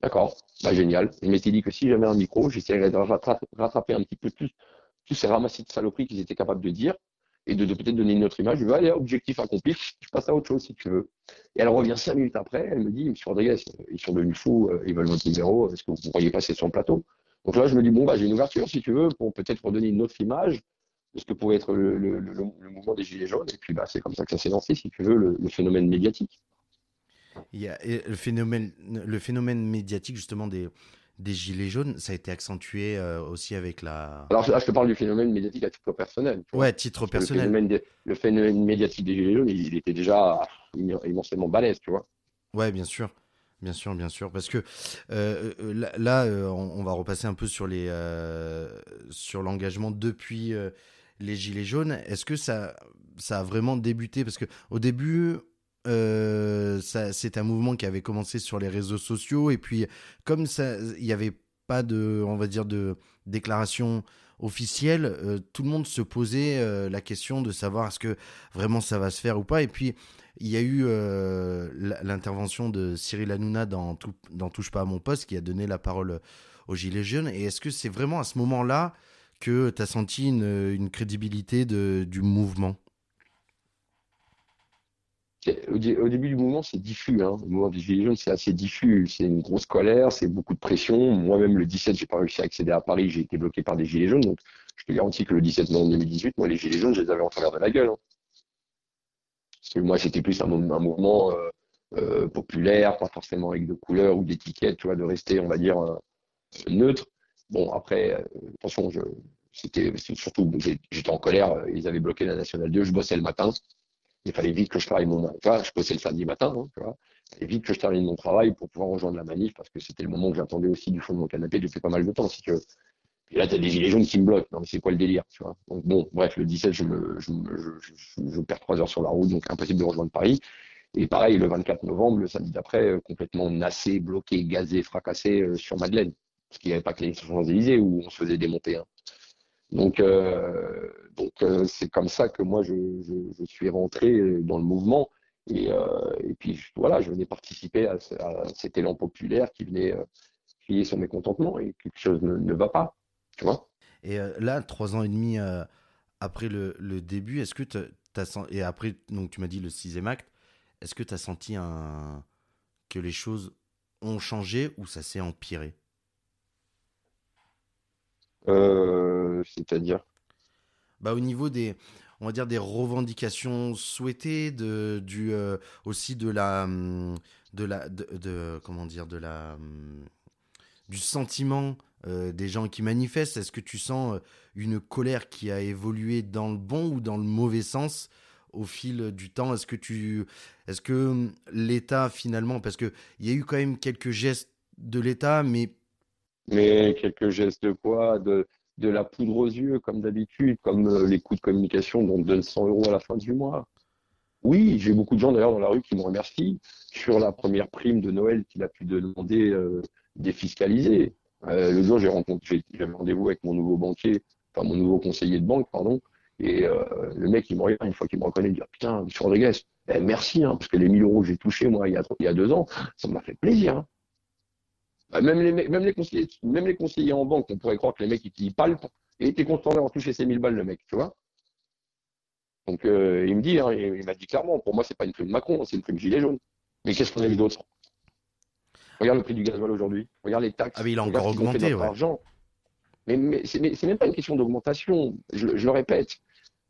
D'accord, bah, génial. Je m'étais dit que si j'avais un micro, j'essaierais de rattraper un petit peu plus tous ces ramassis de saloperies qu'ils étaient capables de dire et de, peut-être donner une autre image. Je vais aller, objectif accompli, je passe à autre chose si tu veux. Et elle revient cinq minutes après, elle me dit, Monsieur Rodriguez, ils sont devenus fous, euh, ils veulent votre numéro, est-ce que vous pourriez passer sur le plateau? Donc là, je me dis, bon, bah, j'ai une ouverture, si tu veux, pour peut-être redonner une autre image de ce que pouvait être le, mouvement des Gilets jaunes. Et puis, bah, c'est comme ça que ça s'est lancé, si tu veux, le, phénomène médiatique. Il y a, le, phénomène, le phénomène médiatique, justement, des, des Gilets jaunes, ça a été accentué euh, aussi avec la. Alors là, je te parle du phénomène médiatique à titre personnel. Ouais, titre personnel. Le phénomène, médiatique des Gilets jaunes, il, était déjà immensément balèze, tu vois. Ouais, bien sûr. Bien sûr, bien sûr, parce que euh, euh, là, euh, on, va repasser un peu sur les sur l'engagement depuis les gilets jaunes. Est-ce que ça ça a vraiment débuté? Parce que au début, c'est un mouvement qui avait commencé sur les réseaux sociaux et puis comme il n'y avait pas de, on va dire, de déclaration officielle, tout le monde se posait la question de savoir est-ce que vraiment ça va se faire ou pas. Et puis il y a eu euh, l'intervention de Cyril Hanouna dans, Touche pas à mon poste qui a donné la parole aux Gilets jaunes. Et est-ce que c'est vraiment à ce moment-là que tu as senti une, crédibilité du mouvement? Au, début du mouvement, c'est diffus. Hein. Le mouvement des Gilets jaunes, c'est assez diffus. C'est une grosse colère, c'est beaucoup de pression. Moi-même, le 17, j'ai pas réussi à accéder à Paris. J'ai été bloqué par des Gilets jaunes. Donc, je te garantis que le 17 novembre 2018, moi, les Gilets jaunes, je les avais en travers de la gueule. Hein. Moi, c'était plus un, mouvement euh, euh, populaire, pas forcément avec de couleurs ou d'étiquettes, tu vois, de rester, on va dire, euh, neutre. Bon, après, attention, je, c'était surtout, j'étais en colère. Ils avaient bloqué la Nationale 2. Je bossais le matin. Il fallait vite que je termine mon travail. Je bossais le samedi matin, hein, tu vois. Il fallait vite que je termine mon travail pour pouvoir rejoindre la manif parce que c'était le moment que j'attendais aussi du fond de mon canapé depuis pas mal de temps. Si que... Et là, tu as des gilets jaunes qui me bloquent. Non, mais c'est quoi le délire, tu vois? Donc bon, bref, le 17, je, me, je, je, je, perds trois heures sur la route, donc impossible de rejoindre Paris. Et pareil, le 24 novembre, le samedi d'après, euh, complètement nassé, bloqué, gazé, fracassé euh, sur Madeleine. Parce qu'il n'y avait pas que les Champs-Élysées où on se faisait démonter. Hein. Donc, euh, donc c'est comme ça que moi je, je, suis rentré dans le mouvement. Et, et, puis voilà, je venais participer à, cet élan populaire qui venait crier son mécontentement et quelque chose ne va pas, vois? Et là, trois ans et demi après le, le début, est-ce que tu as et après donc tu m'as dit le sixième acte, est-ce que tu as senti un que les choses ont changé ou ça s'est empiré? Euh, C'est-à-dire? Bah, Au niveau des, on va dire, des revendications souhaitées, de, du, euh, aussi de la, hum, de la, de, comment dire, de la, hum, du sentiment euh, des gens qui manifestent. Est-ce que tu sens une colère qui a évolué dans le bon ou dans le mauvais sens au fil du temps? Est-ce que hum, l'État finalement, parce que il y a eu quand même quelques gestes de l'État, mais mais quelques gestes de quoi? De, la poudre aux yeux, comme d'habitude, comme euh, les coûts de communication dont on donne 100 euros à la fin du mois. Oui, j'ai beaucoup de gens d'ailleurs dans la rue qui me remercient sur la première prime de Noël qu'il a pu demander euh, défiscaliser. Euh, le jour, j'ai rencontré, j'avais rendez-vous avec mon nouveau banquier, enfin mon nouveau conseiller de banque, pardon, et euh, le mec, il me regarde une fois qu'il me reconnaît, il dit ah, Putain, M. Rodriguez, eh, merci, hein, parce que les 1000 euros que j'ai touchés, moi, il y, a, il y a deux ans, ça m'a fait plaisir. Hein. Bah, même les, même les conseillers, même les conseillers en banque, on pourrait croire que les mecs, ils, palpent. Et était content d'avoir touché ses 1000 balles, le mec, tu vois. Donc, euh, il me dit, hein, il, m'a dit clairement, pour moi, c'est pas une prime Macron, c'est une prime gilet jaune. Mais qu'est-ce qu'on a vu d'autre? Regarde le prix du gasoil aujourd'hui. Regarde les taxes. Ah, mais il a encore augmenté, ouais. Argent. Mais, mais c'est même pas une question d'augmentation. Je, je, le répète.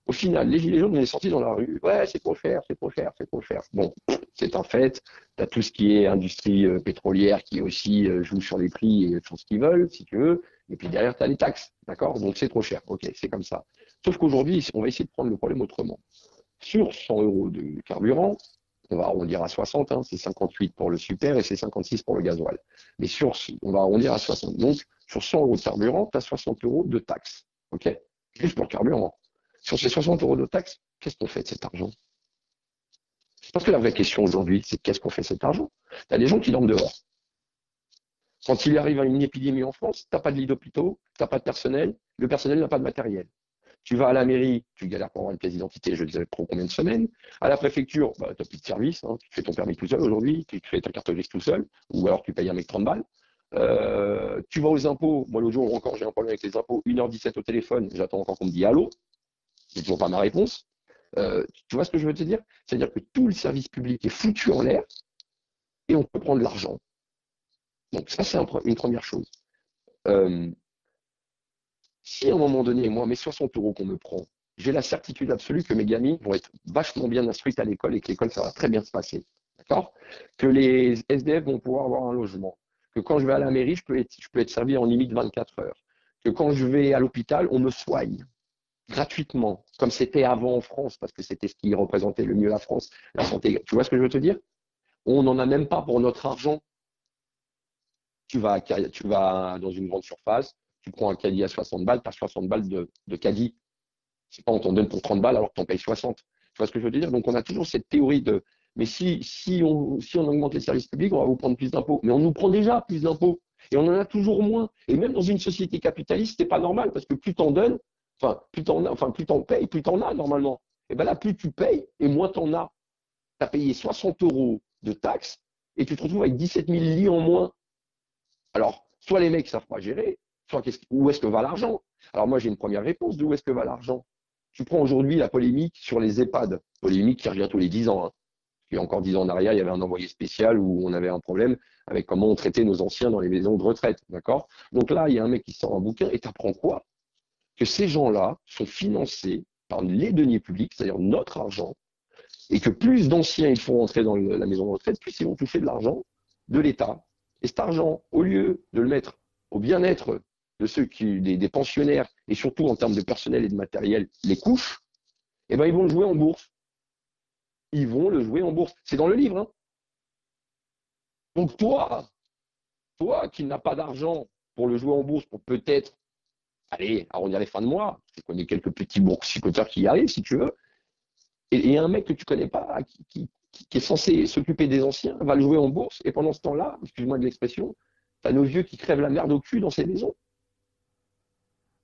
Au final, les gilets jaunes, on est sortis dans la rue. Ouais, c'est trop cher, c'est trop cher, c'est trop cher. Bon, c'est un fait. Tu as tout ce qui est industrie euh, pétrolière qui aussi euh, joue sur les prix et font ce qu'ils veulent, si tu veux. Et puis derrière, tu as les taxes. D'accord? Donc c'est trop cher. Ok, c'est comme ça. Sauf qu'aujourd'hui, on va essayer de prendre le problème autrement. Sur 100 euros de carburant, on va arrondir à 60, hein, c'est 58 pour le super et c'est 56 pour le gasoil. Mais sur, on va arrondir à 60. Donc, sur 100 euros de carburant, tu as 60 euros de taxes. OK? Juste pour le carburant. Sur ces 60 euros de taxes, qu'est-ce qu'on fait de cet argent? Parce que la vraie question aujourd'hui, c'est qu'est-ce qu'on fait de cet argent? Tu as des gens qui dorment dehors. Quand il arrive une épidémie en France, tu n'as pas de lit d'hôpitaux, tu n'as pas de personnel, le personnel n'a pas de matériel. Tu vas à la mairie, tu galères pour avoir une pièce d'identité, je ne sais trop combien de semaines. À la préfecture, bah, tu n'as plus de service, hein. tu fais ton permis tout seul aujourd'hui, tu fais ta carte grise tout seul, ou alors tu payes un mec 30 balles. Euh, tu vas aux impôts, moi l'autre jour encore j'ai un problème avec les impôts, 1h17 au téléphone, j'attends encore qu'on me dise allô, c'est toujours pas ma réponse. Euh, tu vois ce que je veux te dire? C'est-à-dire que tout le service public est foutu en l'air et on peut prendre l'argent. Donc ça, c'est une première chose. Euh, si à un moment donné, moi, mes 60 euros qu'on me prend, j'ai la certitude absolue que mes gamins vont être vachement bien instruites à l'école et que l'école, ça va très bien se passer. D'accord? Que les SDF vont pouvoir avoir un logement. Que quand je vais à la mairie, je peux être, je peux être servi en limite 24 heures. Que quand je vais à l'hôpital, on me soigne gratuitement, comme c'était avant en France, parce que c'était ce qui représentait le mieux la France, la santé. Tu vois ce que je veux te dire? On n'en a même pas pour notre argent. Tu vas, tu vas dans une grande surface, tu prends un caddie à 60 balles, tu as 60 balles de, de caddie. C'est pas on t'en donne pour 30 balles alors que tu en payes 60. Tu vois ce que je veux dire? Donc on a toujours cette théorie de mais si, si, on, si on augmente les services publics, on va vous prendre plus d'impôts. Mais on nous prend déjà plus d'impôts. Et on en a toujours moins. Et même dans une société capitaliste, c'est pas normal parce que plus t'en donnes, Enfin, plus t'en enfin, plus payes, plus t'en as normalement. Et bien là, plus tu payes et moins t'en as. Tu as payé 60 euros de taxes et tu te retrouves avec 17 000 lits en moins. Alors, soit les mecs ne savent pas gérer, où est-ce que va l'argent? Alors moi, j'ai une première réponse d'où est-ce que va l'argent? Tu prends aujourd'hui la polémique sur les EHPAD, polémique qui revient tous les 10 ans. Hein. Il y a encore dix ans en arrière, il y avait un envoyé spécial où on avait un problème avec comment on traitait nos anciens dans les maisons de retraite. D'accord? Donc là, il y a un mec qui sort un bouquin et tu apprends quoi? Que ces gens-là sont financés par les deniers publics, c'est-à-dire notre argent, et que plus d'anciens ils font rentrer dans la maison de retraite, plus ils vont toucher de l'argent de l'État. Et cet argent, au lieu de le mettre au bien-être de ceux qui, des, pensionnaires, et surtout en termes de personnel et de matériel, les couches, eh ben, ils vont le jouer en bourse. Ils vont le jouer en bourse. C'est dans le livre. Hein. Donc toi, toi qui n'as pas d'argent pour le jouer en bourse, pour peut-être, allez, arrondir les fins de mois, je connais quelques petits boursicoteurs qui y arrivent, si tu veux, et, un mec que tu connais pas, qui, est censé s'occuper des anciens, va le jouer en bourse, et pendant ce temps-là, excuse-moi de l'expression, tu as nos vieux qui crèvent la merde au cul dans ces maisons.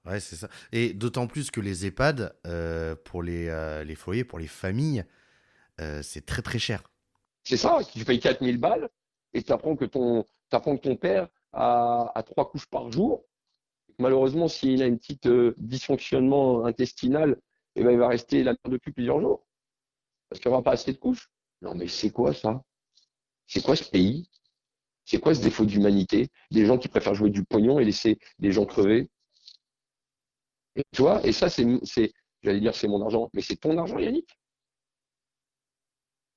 Ouais, c'est ça. Et d'autant plus que les EHPAD, euh, pour les, euh, les, foyers, pour les familles, euh, c'est très très cher. C'est ça, tu payes 4000 balles et tu apprends que ton, apprends que ton père a, trois couches par jour. Malheureusement, s'il a un petit dysfonctionnement intestinal, eh ben, il va rester la merde depuis plusieurs jours. Parce qu'il n'y aura pas assez de couches. Non, mais c'est quoi ça? C'est quoi ce pays? C'est quoi ce défaut d'humanité? Des gens qui préfèrent jouer du pognon et laisser des gens crever? Tu vois, et ça, c'est, j'allais dire, c'est mon argent, mais c'est ton argent, Yannick.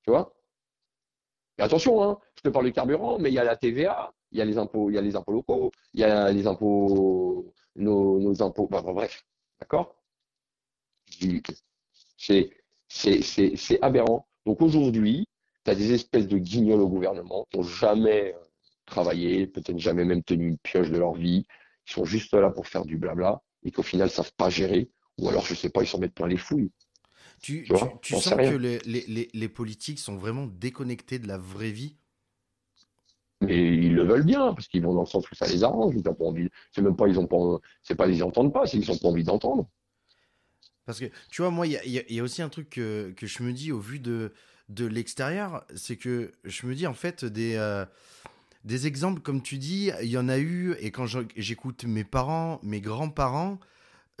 Tu vois? Et attention, hein, je te parle de carburant, mais il y a la TVA, il y a les impôts, il y a les impôts locaux, il y a les impôts, nos, impôts, bref, d'accord? C'est, aberrant. Donc aujourd'hui, tu as des espèces de guignols au gouvernement qui n'ont jamais travaillé, peut-être jamais même tenu une pioche de leur vie, qui sont juste là pour faire du blabla et qu'au final, ne savent pas gérer, ou alors, je sais pas, ils s'en mettent plein les fouilles. Tu, tu, sens que les, les, les, politiques sont vraiment déconnectés de la vraie vie? Mais ils le veulent bien parce qu'ils vont dans le sens où ça les arrange. Ils n'ont pas envie. C'est même pas ils ont pas. C'est pas ils entendent pas, c'est qu'ils n'ont pas envie d'entendre. Parce que tu vois, moi, il y, y a, aussi un truc que, que, je me dis au vu de de l'extérieur, c'est que je me dis en fait des euh, des exemples, comme tu dis, il y en a eu, et quand j'écoute mes parents, mes grands-parents,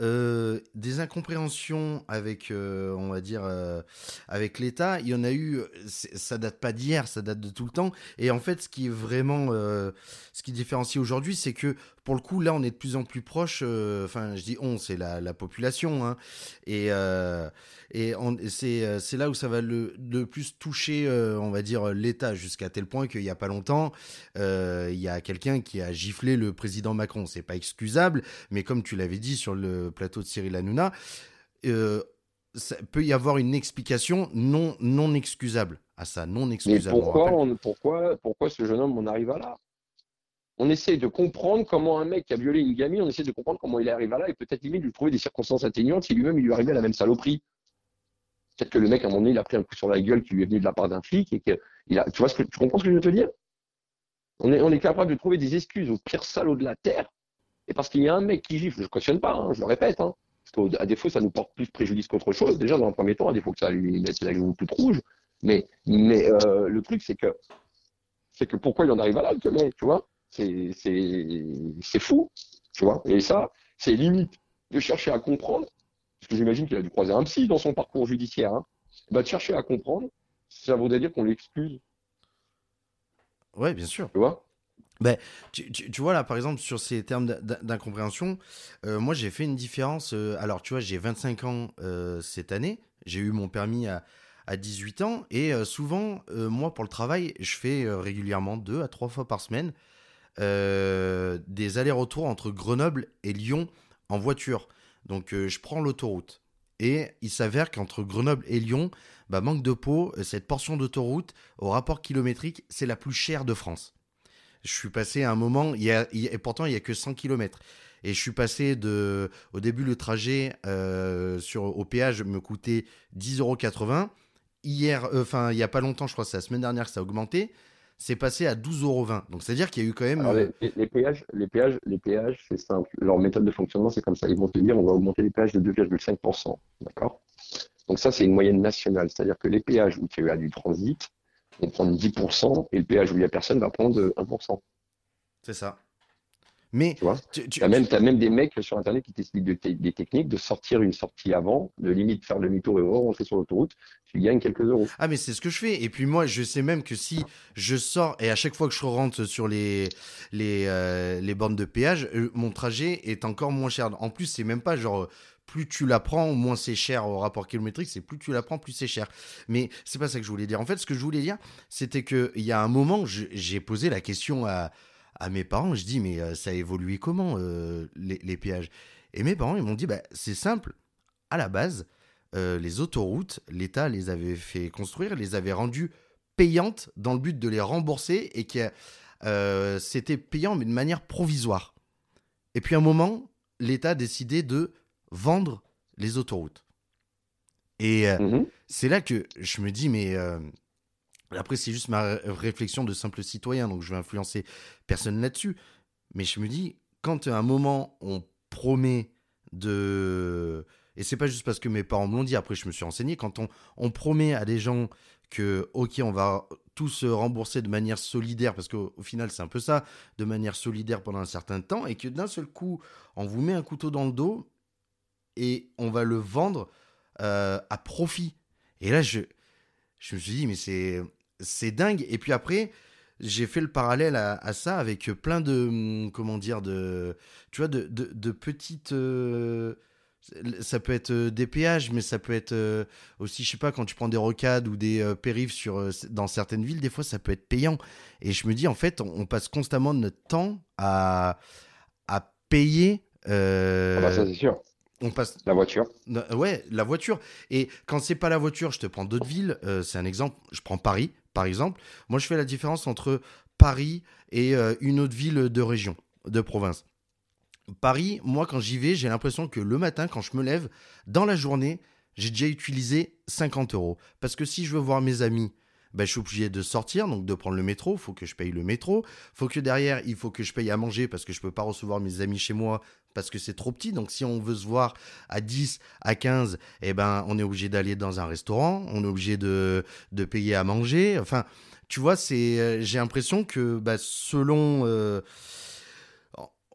euh, des incompréhensions avec, euh, on va dire, euh, avec l'État. Il y en a eu, ça date pas d'hier, ça date de tout le temps. Et en fait, ce qui est vraiment, ce qui différencie aujourd'hui, c'est que pour le coup, là, on est de plus en plus proche. Enfin, je dis on, c'est la, la, population, hein, et c'est là où ça va le, le plus toucher, on va dire, l'État, jusqu'à tel point qu'il y a pas longtemps, il y a quelqu'un qui a giflé le président Macron. C'est pas excusable, mais comme tu l'avais dit sur le plateau de Cyril Hanouna, euh, ça peut y avoir une explication non, non excusable à ça, non excusable. Mais pourquoi, pourquoi, pourquoi ce jeune homme en arrive à là? On essaie de comprendre comment un mec qui a violé une gamine, on essaie de comprendre comment il arrive à là et peut-être limite lui trouver des circonstances atténuantes si lui-même il lui arrivait à la même saloperie. Peut-être que le mec à un moment donné il a pris un coup sur la gueule qui lui est venu de la part d'un flic et qu'il a. Tu vois ce que tu comprends ce que je veux te dire? On est, on est capable de trouver des excuses au pire salaud de la terre et parce qu'il y a un mec qui gifle, je ne cautionne pas, hein, je le répète, hein, parce qu'à défaut, ça nous porte plus préjudice qu'autre chose. Déjà, dans un premier temps, à défaut que ça lui mette la joue toute rouge. Mais, mais euh, le truc, c'est que, c'est que pourquoi il en arrive à là, le mec, tu vois? C'est fou, tu vois? Et ça, c'est limite de chercher à comprendre, parce que j'imagine qu'il a dû croiser un psy dans son parcours judiciaire, hein, bah, de chercher à comprendre, ça voudrait dire qu'on l'excuse. Ouais, bien sûr. Tu vois? Ben, tu, tu, vois là, par exemple, sur ces termes d'incompréhension, euh, moi j'ai fait une différence. Euh, alors, tu vois, j'ai 25 ans euh, cette année. J'ai eu mon permis à, à 18 ans. Et souvent, moi, pour le travail, je fais régulièrement deux à trois fois par semaine des allers-retours entre Grenoble et Lyon en voiture. Donc, je prends l'autoroute. Et il s'avère qu'entre Grenoble et Lyon, bah, manque de peau, cette portion d'autoroute, au rapport kilométrique, c'est la plus chère de France je suis passé à un moment, il y a, et pourtant il y a que 100 km. Et je suis passé de, au début le trajet euh, sur au péage me coûtait 10,80 euros. Hier, euh, enfin il y a pas longtemps, je crois c'est la semaine dernière que ça a augmenté. C'est passé à 12,20 euros. Donc c'est à dire qu'il y a eu quand même. Les, péages, les péages, les péages, c'est simple. Leur méthode de fonctionnement, c'est comme ça. Ils vont te dire, on va augmenter les péages de 2,5%. D'accord? Donc ça, c'est une moyenne nationale. C'est-à-dire que les péages où tu as du transit, vont prendre 10% et le péage où il n'y a personne va prendre 1%. C'est ça. Mais tu vois, tu, as, même, même des mecs sur Internet qui t'expliquent des techniques de sortir une sortie avant, de limite faire demi-tour et rentrer sur l'autoroute. Tu gagnes quelques euros. Ah, mais c'est ce que je fais. Et puis moi, je sais même que si je sors et à chaque fois que je rentre sur les, les, euh, les bornes de péage, euh, mon trajet est encore moins cher. En plus, c'est même pas genre plus tu la prends, moins c'est cher au rapport kilométrique, c'est plus tu la prends, plus c'est cher. Mais c'est pas ça que je voulais dire. En fait, ce que je voulais dire, c'était qu'il y a un moment, j'ai posé la question à, mes parents, je dis, mais euh, ça a évolué comment euh, les, péages? Et mes parents, ils m'ont dit, bah, c'est simple, à la base, euh, les autoroutes, l'État les avait fait construire, les avait rendues payantes dans le but de les rembourser et que c'était payant, mais de manière provisoire. Et puis à un moment, l'État a décidé de vendre les autoroutes. Et mmh c'est là que je me dis, mais après, c'est juste ma réflexion de simple citoyen, donc je vais influencer personne là-dessus. Mais je me dis, quand à un moment on promet de. Et c'est pas juste parce que mes parents me l'ont dit, après je me suis renseigné, quand on, on promet à des gens que, ok, on va tous rembourser de manière solidaire, parce qu'au final c'est un peu ça, de manière solidaire pendant un certain temps, et que d'un seul coup, on vous met un couteau dans le dos et on va le vendre euh, à profit. Et là, je, je me suis dit, mais c'est c'est dingue. Et puis après, j'ai fait le parallèle à, ça avec plein de, hum, comment dire, de, tu vois, de, de, petites. Euh, ça peut être euh, des péages, mais ça peut être euh, aussi, je sais pas, quand tu prends des rocades ou des périphes sur, dans certaines villes, des fois ça peut être payant. Et je me dis, en fait, on, passe constamment notre temps à, à payer. Ah bah ça, c'est sûr. On passe la voiture. Ouais, la voiture. Et quand c'est pas la voiture, je te prends d'autres villes. c'est un exemple. Je prends Paris par exemple, moi je fais la différence entre Paris et euh, une autre ville de région, de province. Paris, moi quand j'y vais, j'ai l'impression que le matin, quand je me lève, dans la journée, j'ai déjà utilisé 50 euros. Parce que si je veux voir mes amis, ben, je suis obligé de sortir, donc de prendre le métro, faut que je paye le métro, faut que derrière, il faut que je paye à manger parce que je ne peux pas recevoir mes amis chez moi parce que c'est trop petit. Donc si on veut se voir à 10, à 15, eh ben, on est obligé d'aller dans un restaurant, on est obligé de, de payer à manger. Enfin, tu vois, c'est, euh, j'ai l'impression que bah, selon... Euh,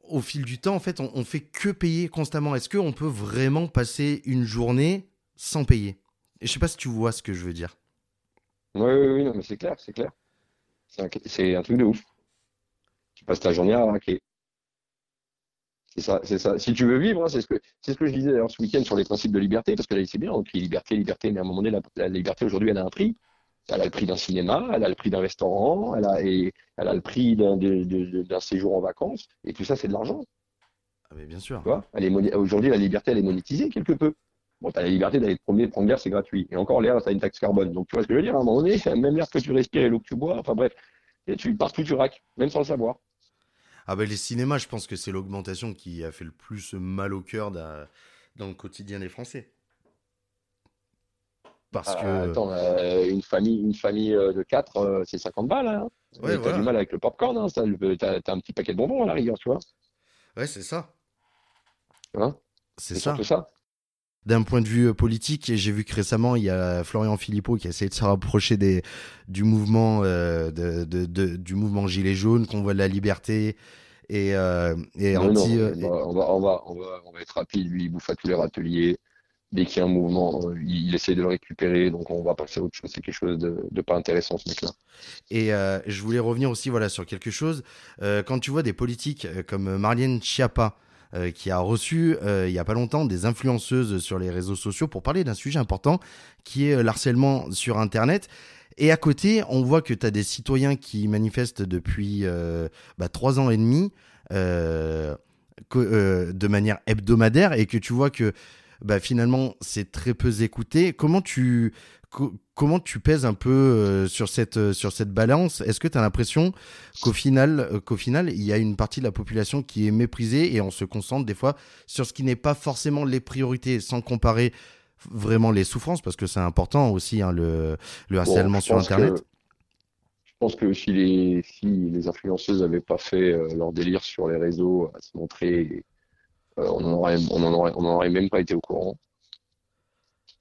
au fil du temps, en fait, on, on fait que payer constamment. Est-ce qu'on peut vraiment passer une journée sans payer? Je sais pas si tu vois ce que je veux dire. Oui, oui, oui, non, mais c'est clair, c'est clair. C'est un, truc de ouf. Tu passes ta journée à racler. C'est ça, c'est ça. Si tu veux vivre, hein, c'est ce que c'est ce que je disais d'ailleurs ce week-end sur les principes de liberté, parce que là, c'est bien, on crie liberté, liberté, mais à un moment donné, la, liberté aujourd'hui, elle a un prix. Elle a le prix d'un cinéma, elle a le prix d'un restaurant, elle a, et, elle a le prix d'un séjour en vacances, et tout ça, c'est de l'argent. Ah, mais bien sûr. Aujourd'hui, la liberté, elle est monétisée quelque peu. Bon, tu as la liberté d'aller te promener, prendre l'air, c'est gratuit. Et encore, l'air, ça a une taxe carbone. Donc, tu vois ce que je veux dire À un moment donné, même l'air que tu respires et l'eau que tu bois, enfin bref, et tu, partout tu raques, même sans le savoir. Ah ben les cinémas, je pense que c'est l'augmentation qui a fait le plus mal au cœur dans le quotidien des Français. Parce ah, que. Attends, euh, une famille, une famille euh, de 4, euh, c'est 50 balles. Hein. Ouais, t'as du mal avec le popcorn, hein, t'as, as, un petit paquet de bonbons à la rigueur, tu vois. Ouais, c'est ça. Hein? C'est ça. ça d'un point de vue euh, politique, j'ai vu que récemment, il y a Florian Philippot qui a essayé de se rapprocher des, du mouvement euh, de, de, du mouvement Gilets jaunes, qu'on voit de la liberté et, euh, et anti. on, va, on, va, on, va, on, va, être rapide, lui, il bouffe à tous les râteliers. Dès qu'il y a un mouvement, il, essaie de le récupérer, donc on va passer à autre chose. C'est quelque chose de, de, pas intéressant, ce mec-là. Et je voulais revenir aussi voilà, sur quelque chose. quand tu vois des politiques comme Marlène Schiappa, euh, qui a reçu euh, il n'y a pas longtemps des influenceuses sur les réseaux sociaux pour parler d'un sujet important qui est euh, l'harcèlement sur Internet. Et à côté, on voit que tu as des citoyens qui manifestent depuis bah, trois ans et demi de manière hebdomadaire et que tu vois que bah, finalement c'est très peu écouté. Comment tu, comment tu pèses un peu euh, sur cette euh, sur cette balance? Est-ce que tu as l'impression qu'au final euh, qu'au final il y a une partie de la population qui est méprisée et on se concentre des fois sur ce qui n'est pas forcément les priorités sans comparer vraiment les souffrances parce que c'est important aussi hein, le, le harcèlement sur internet? je pense que si les si les influenceuses n'avaient pas fait leur délire sur les réseaux à se montrer on n'en aurait on en aurait on aurait même pas été au courant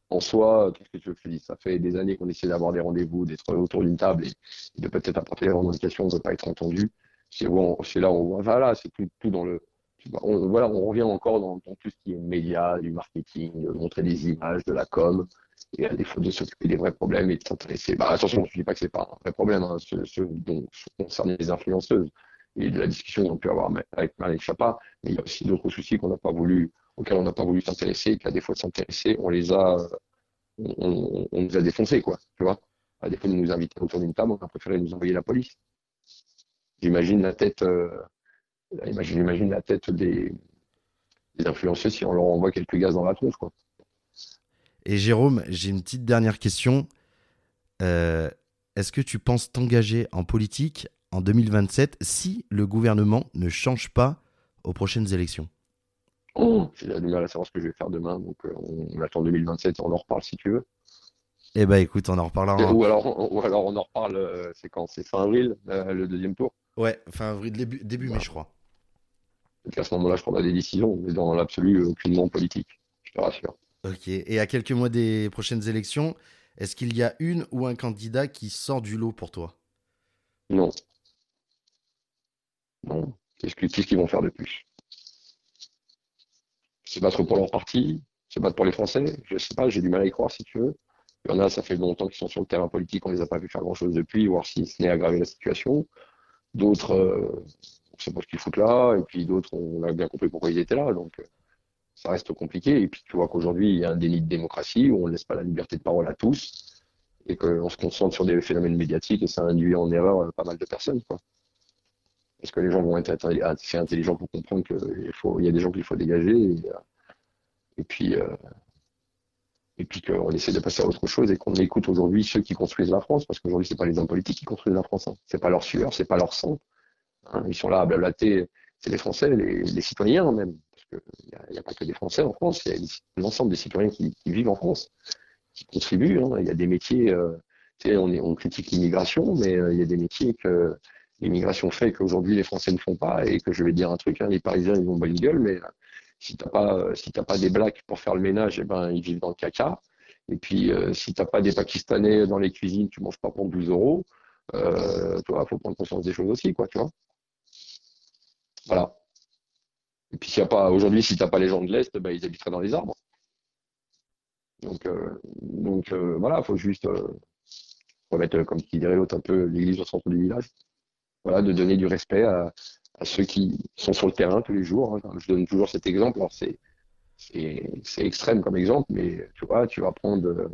en soi, qu'est-ce que tu veux que Ça fait des années qu'on essaie d'avoir des rendez-vous, d'être autour d'une table et de peut-être apporter des revendications, de ne pas être entendu. c'est là où on voit, voilà, c'est tout, dans le. Voilà, on revient encore dans, tout ce qui est média, du marketing, de montrer des images, de la com, et à défaut de s'occuper des vrais problèmes et de s'intéresser. Bah, attention, je ne dis pas que c'est pas un vrai problème, hein, ce, ce, dont les influenceuses et de la discussion qu'on peut avoir avec Marlène Chapa, mais il y a aussi d'autres soucis qu'on n'a pas voulu, auxquels on n'a pas voulu s'intéresser, et qu'à défaut de s'intéresser, on les a, on, nous a défoncés, quoi, tu vois. À défaut de nous inviter autour d'une table, on a préféré nous envoyer la police. J'imagine la tête, euh, j'imagine la tête des, des influenceurs si on leur envoie quelques gaz dans la tronche. Et Jérôme, j'ai une petite dernière question. Euh, est-ce que tu penses t'engager en politique en 2027 si le gouvernement ne change pas aux prochaines élections? Oh, J'ai du mal à savoir ce que je vais faire demain, donc euh, on, attend 2027, on en reparle si tu veux. Eh ben écoute, on en reparlera. Ou alors, ou alors on en reparle, euh, c'est quand? C'est fin avril, le deuxième tour? Ouais, fin avril, début, début mai, je crois. à ce moment-là, je prendrai des décisions, mais dans l'absolu, aucunement politique, je te rassure. Ok. Et à quelques mois des prochaines élections, est-ce qu'il y a une ou un candidat qui sort du lot pour toi? Non. Non. Qu'est-ce qu'ils vont faire de plus? C'est battre pour leur parti, c'est battre pour les Français. Je sais pas, j'ai du mal à y croire si tu veux. Il y en a, ça fait longtemps qu'ils sont sur le terrain politique, on les a pas vu faire grand-chose depuis, voir si ce n'est aggraver la situation. D'autres, euh, on sait pas ce qu'ils foutent là, et puis d'autres, on a bien compris pourquoi ils étaient là. Donc, euh, ça reste compliqué. Et puis tu vois qu'aujourd'hui, il y a un déni de démocratie où on ne laisse pas la liberté de parole à tous et qu'on se concentre sur des phénomènes médiatiques et ça induit en erreur euh, pas mal de personnes. Quoi. Parce que les gens vont être assez intelligents pour comprendre qu'il y a des gens qu'il faut dégager et, euh, puis, euh, et puis qu'on essaie de passer à autre chose et qu'on écoute aujourd'hui ceux qui construisent la France, parce qu'aujourd'hui, c'est pas les hommes politiques qui construisent la France. Hein. C'est pas leur sueur, c'est pas leur sang. Hein. Ils sont là à blablater. C'est les Français, les, citoyens même il n'y a, pas que des Français en France, il y a l'ensemble des citoyens qui, vivent en France, qui contribuent. Hein. Il y a des métiers, euh, on, on, critique l'immigration, mais euh, il y a des métiers que l'immigration fait qu'aujourd'hui les Français ne font pas et que je vais dire un truc, hein, les Parisiens ils ont bonne gueule, mais euh, si t'as pas si t'as pas des blacks pour faire le ménage, eh ben ils vivent dans le caca. Et puis si t'as pas des Pakistanais dans les cuisines, tu manges pas pour 12 euros. Euh, toi, faut prendre conscience des choses aussi, quoi, tu vois. Voilà. Et puis, s'il a pas, aujourd'hui, si tu n'as pas les gens de l'Est, bah, ils habiteraient dans les arbres. Donc, euh, donc euh, voilà, il faut juste euh, remettre, comme qui dirait l'autre, un peu l'église au centre du village. Voilà, de donner du respect à, ceux qui sont sur le terrain tous les jours. Hein. Je donne toujours cet exemple. C'est, c'est, extrême comme exemple, mais tu vois, tu vas prendre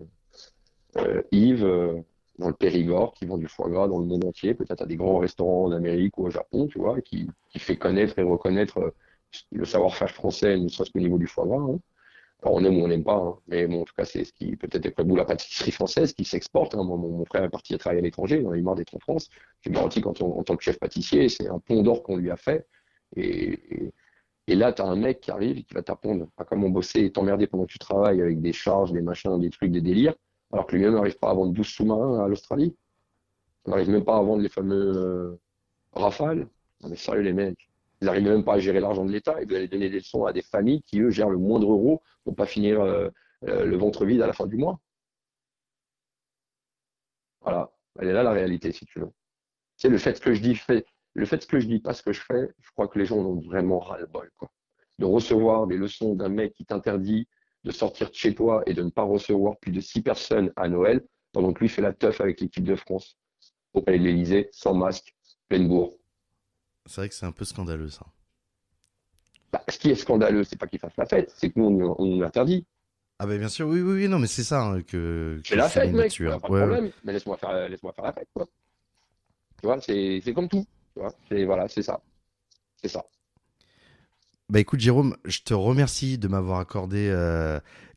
Yves dans le Périgord qui vend du foie gras dans le monde entier, peut-être à des grands restaurants en Amérique ou au Japon, tu vois, qui, qui fait connaître et reconnaître le savoir-faire français, ne serait-ce qu'au niveau du foie gras. Hein. On aime ou on n'aime pas, hein. mais bon, en tout cas, c'est ce qui peut-être est vous la pâtisserie française qui s'exporte. Hein. mon, frère est parti travailler à l'étranger, il est marre d'être en France. J'ai garanti qu'en en tant que chef pâtissier, c'est un pont d'or qu'on lui a fait. Et, là, tu as un mec qui arrive et qui va t'apprendre à comment bosser et t'emmerder pendant que tu travailles avec des charges, des machins, des trucs, des délires, alors que lui-même n'arrive pas à vendre 12 sous-marins à l'Australie. On n'arrive même pas à vendre les fameux euh, Rafales. Non mais sérieux les mecs. Ils n'arrivent même pas à gérer l'argent de l'État et vous allez donner des leçons à des familles qui, eux, gèrent le moindre euro pour pas finir euh, euh, le ventre vide à la fin du mois. Voilà, elle est là la réalité, si tu veux. C'est le fait que je dis, le fait que je dis pas ce que je fais, je crois que les gens ont vraiment ras-le-bol. De recevoir des leçons d'un mec qui t'interdit de sortir de chez toi et de ne pas recevoir plus de six personnes à Noël, pendant que lui fait la teuf avec l'équipe de France au palais de l'Élysée, sans masque, pleine bourre. C'est vrai que c'est un peu scandaleux, ça. Bah, ce qui est scandaleux, c'est pas qu'il fasse la fête, c'est que nous, on, on interdit. Ah ben bien sûr, oui, oui, oui, non, mais c'est ça hein, que. C'est la fête, mec, pas de problème. Mais laisse-moi faire, laisse faire la fête, quoi. Tu vois, c'est comme tout. Tu vois, c'est voilà, c'est ça, c'est ça. Bah écoute, Jérôme, je te remercie de m'avoir accordé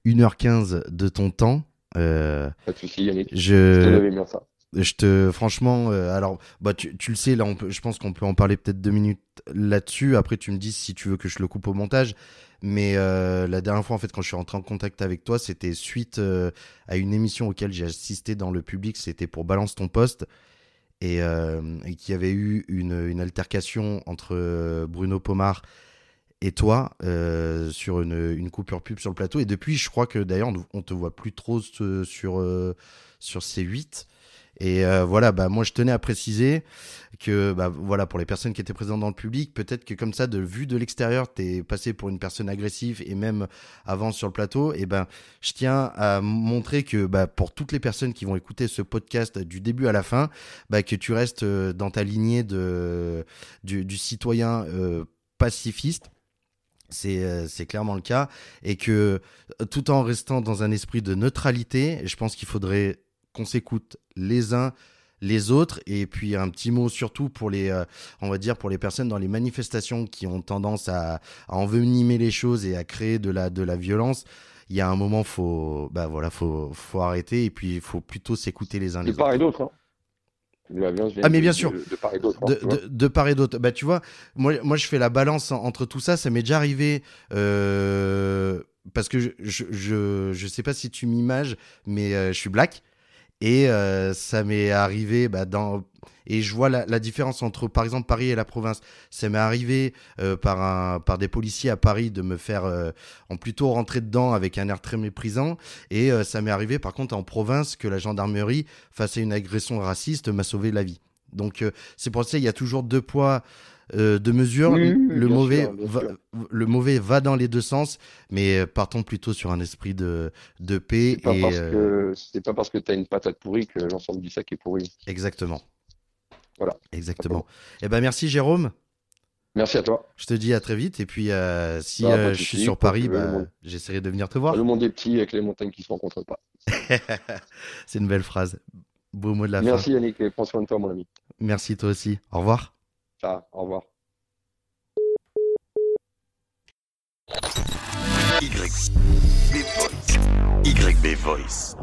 1h15 euh, de ton temps. Euh, pas de souci, Yannick. Je, je bien ça. Je te, franchement, euh, alors, bah, tu, le sais, là, je pense qu'on peut en parler peut-être deux minutes là-dessus. Après, tu me dis si tu veux que je le coupe au montage. Mais euh, la dernière fois, en fait, quand je suis rentré en contact avec toi, c'était suite euh, à une émission auquel j'ai assisté dans le public. C'était pour Balance ton poste. Et, et qu'il y avait eu une, altercation entre Bruno Pomar et toi sur une, une, coupure pub sur le plateau. Et depuis, je crois que d'ailleurs, on, on te voit plus trop sur, sur C8. Et euh, voilà, bah moi je tenais à préciser que bah voilà pour les personnes qui étaient présentes dans le public, peut-être que comme ça de vue de l'extérieur, t'es passé pour une personne agressive et même avant sur le plateau, et ben je tiens à montrer que bah, pour toutes les personnes qui vont écouter ce podcast du début à la fin, bah, que tu restes euh, dans ta lignée de du, du citoyen euh, pacifiste. Euh, c'est clairement le cas. Et que tout en restant dans un esprit de neutralité, je pense qu'il faudrait qu'on s'écoute les uns les autres et puis un petit mot surtout pour les euh, on va dire pour les personnes dans les manifestations qui ont tendance à, à envenimer les choses et à créer de la de la violence il y a un moment faut bah voilà faut faut arrêter et puis il faut plutôt s'écouter les uns les De part et autres d'autre. Hein. La violence vient Ah, mais de- bien sûr. De, de part et d'autre. hein, de, part et d'autre. Bah, tu vois, moi, moi, je fais la balance en- entre tout ça. Ça m'est déjà arrivé. euh, parce que je, je, je, je sais pas si tu m'images, mais euh, je suis black. Et euh, ça m'est arrivé bah, dans. Et je vois la, la différence entre, par exemple, Paris et la province. Ça m'est arrivé euh, par, un, par des policiers à Paris de me faire euh, en plutôt rentrer dedans avec un air très méprisant. Et euh, ça m'est arrivé, par contre, en province, que la gendarmerie, face à une agression raciste, m'a sauvé la vie. Donc, euh, c'est pour ça qu'il y a toujours deux poids, euh. Oui, oui, le, mauvais sûr, va, le mauvais va dans les deux sens, mais euh, partons plutôt sur un esprit de, de paix. C'est pas euh, pas parce que t'as une patate pourrie que l'ensemble du sac est pourri. Exactement. Voilà. Exactement. Eh ben, merci, Jérôme. Merci à toi. Je te dis à très vite. Et puis, euh, si Bah, euh, de je suis sur Paris, tu bah, monde. j'essaierai de venir te voir. Le monde est petit avec les montagnes qui se rencontrent pas. C'est une belle phrase. Beau mot de la fin. Merci Yannick et prends soin de toi mon ami. Merci toi aussi. Au revoir. Au revoir. YB Voice. YB Voice.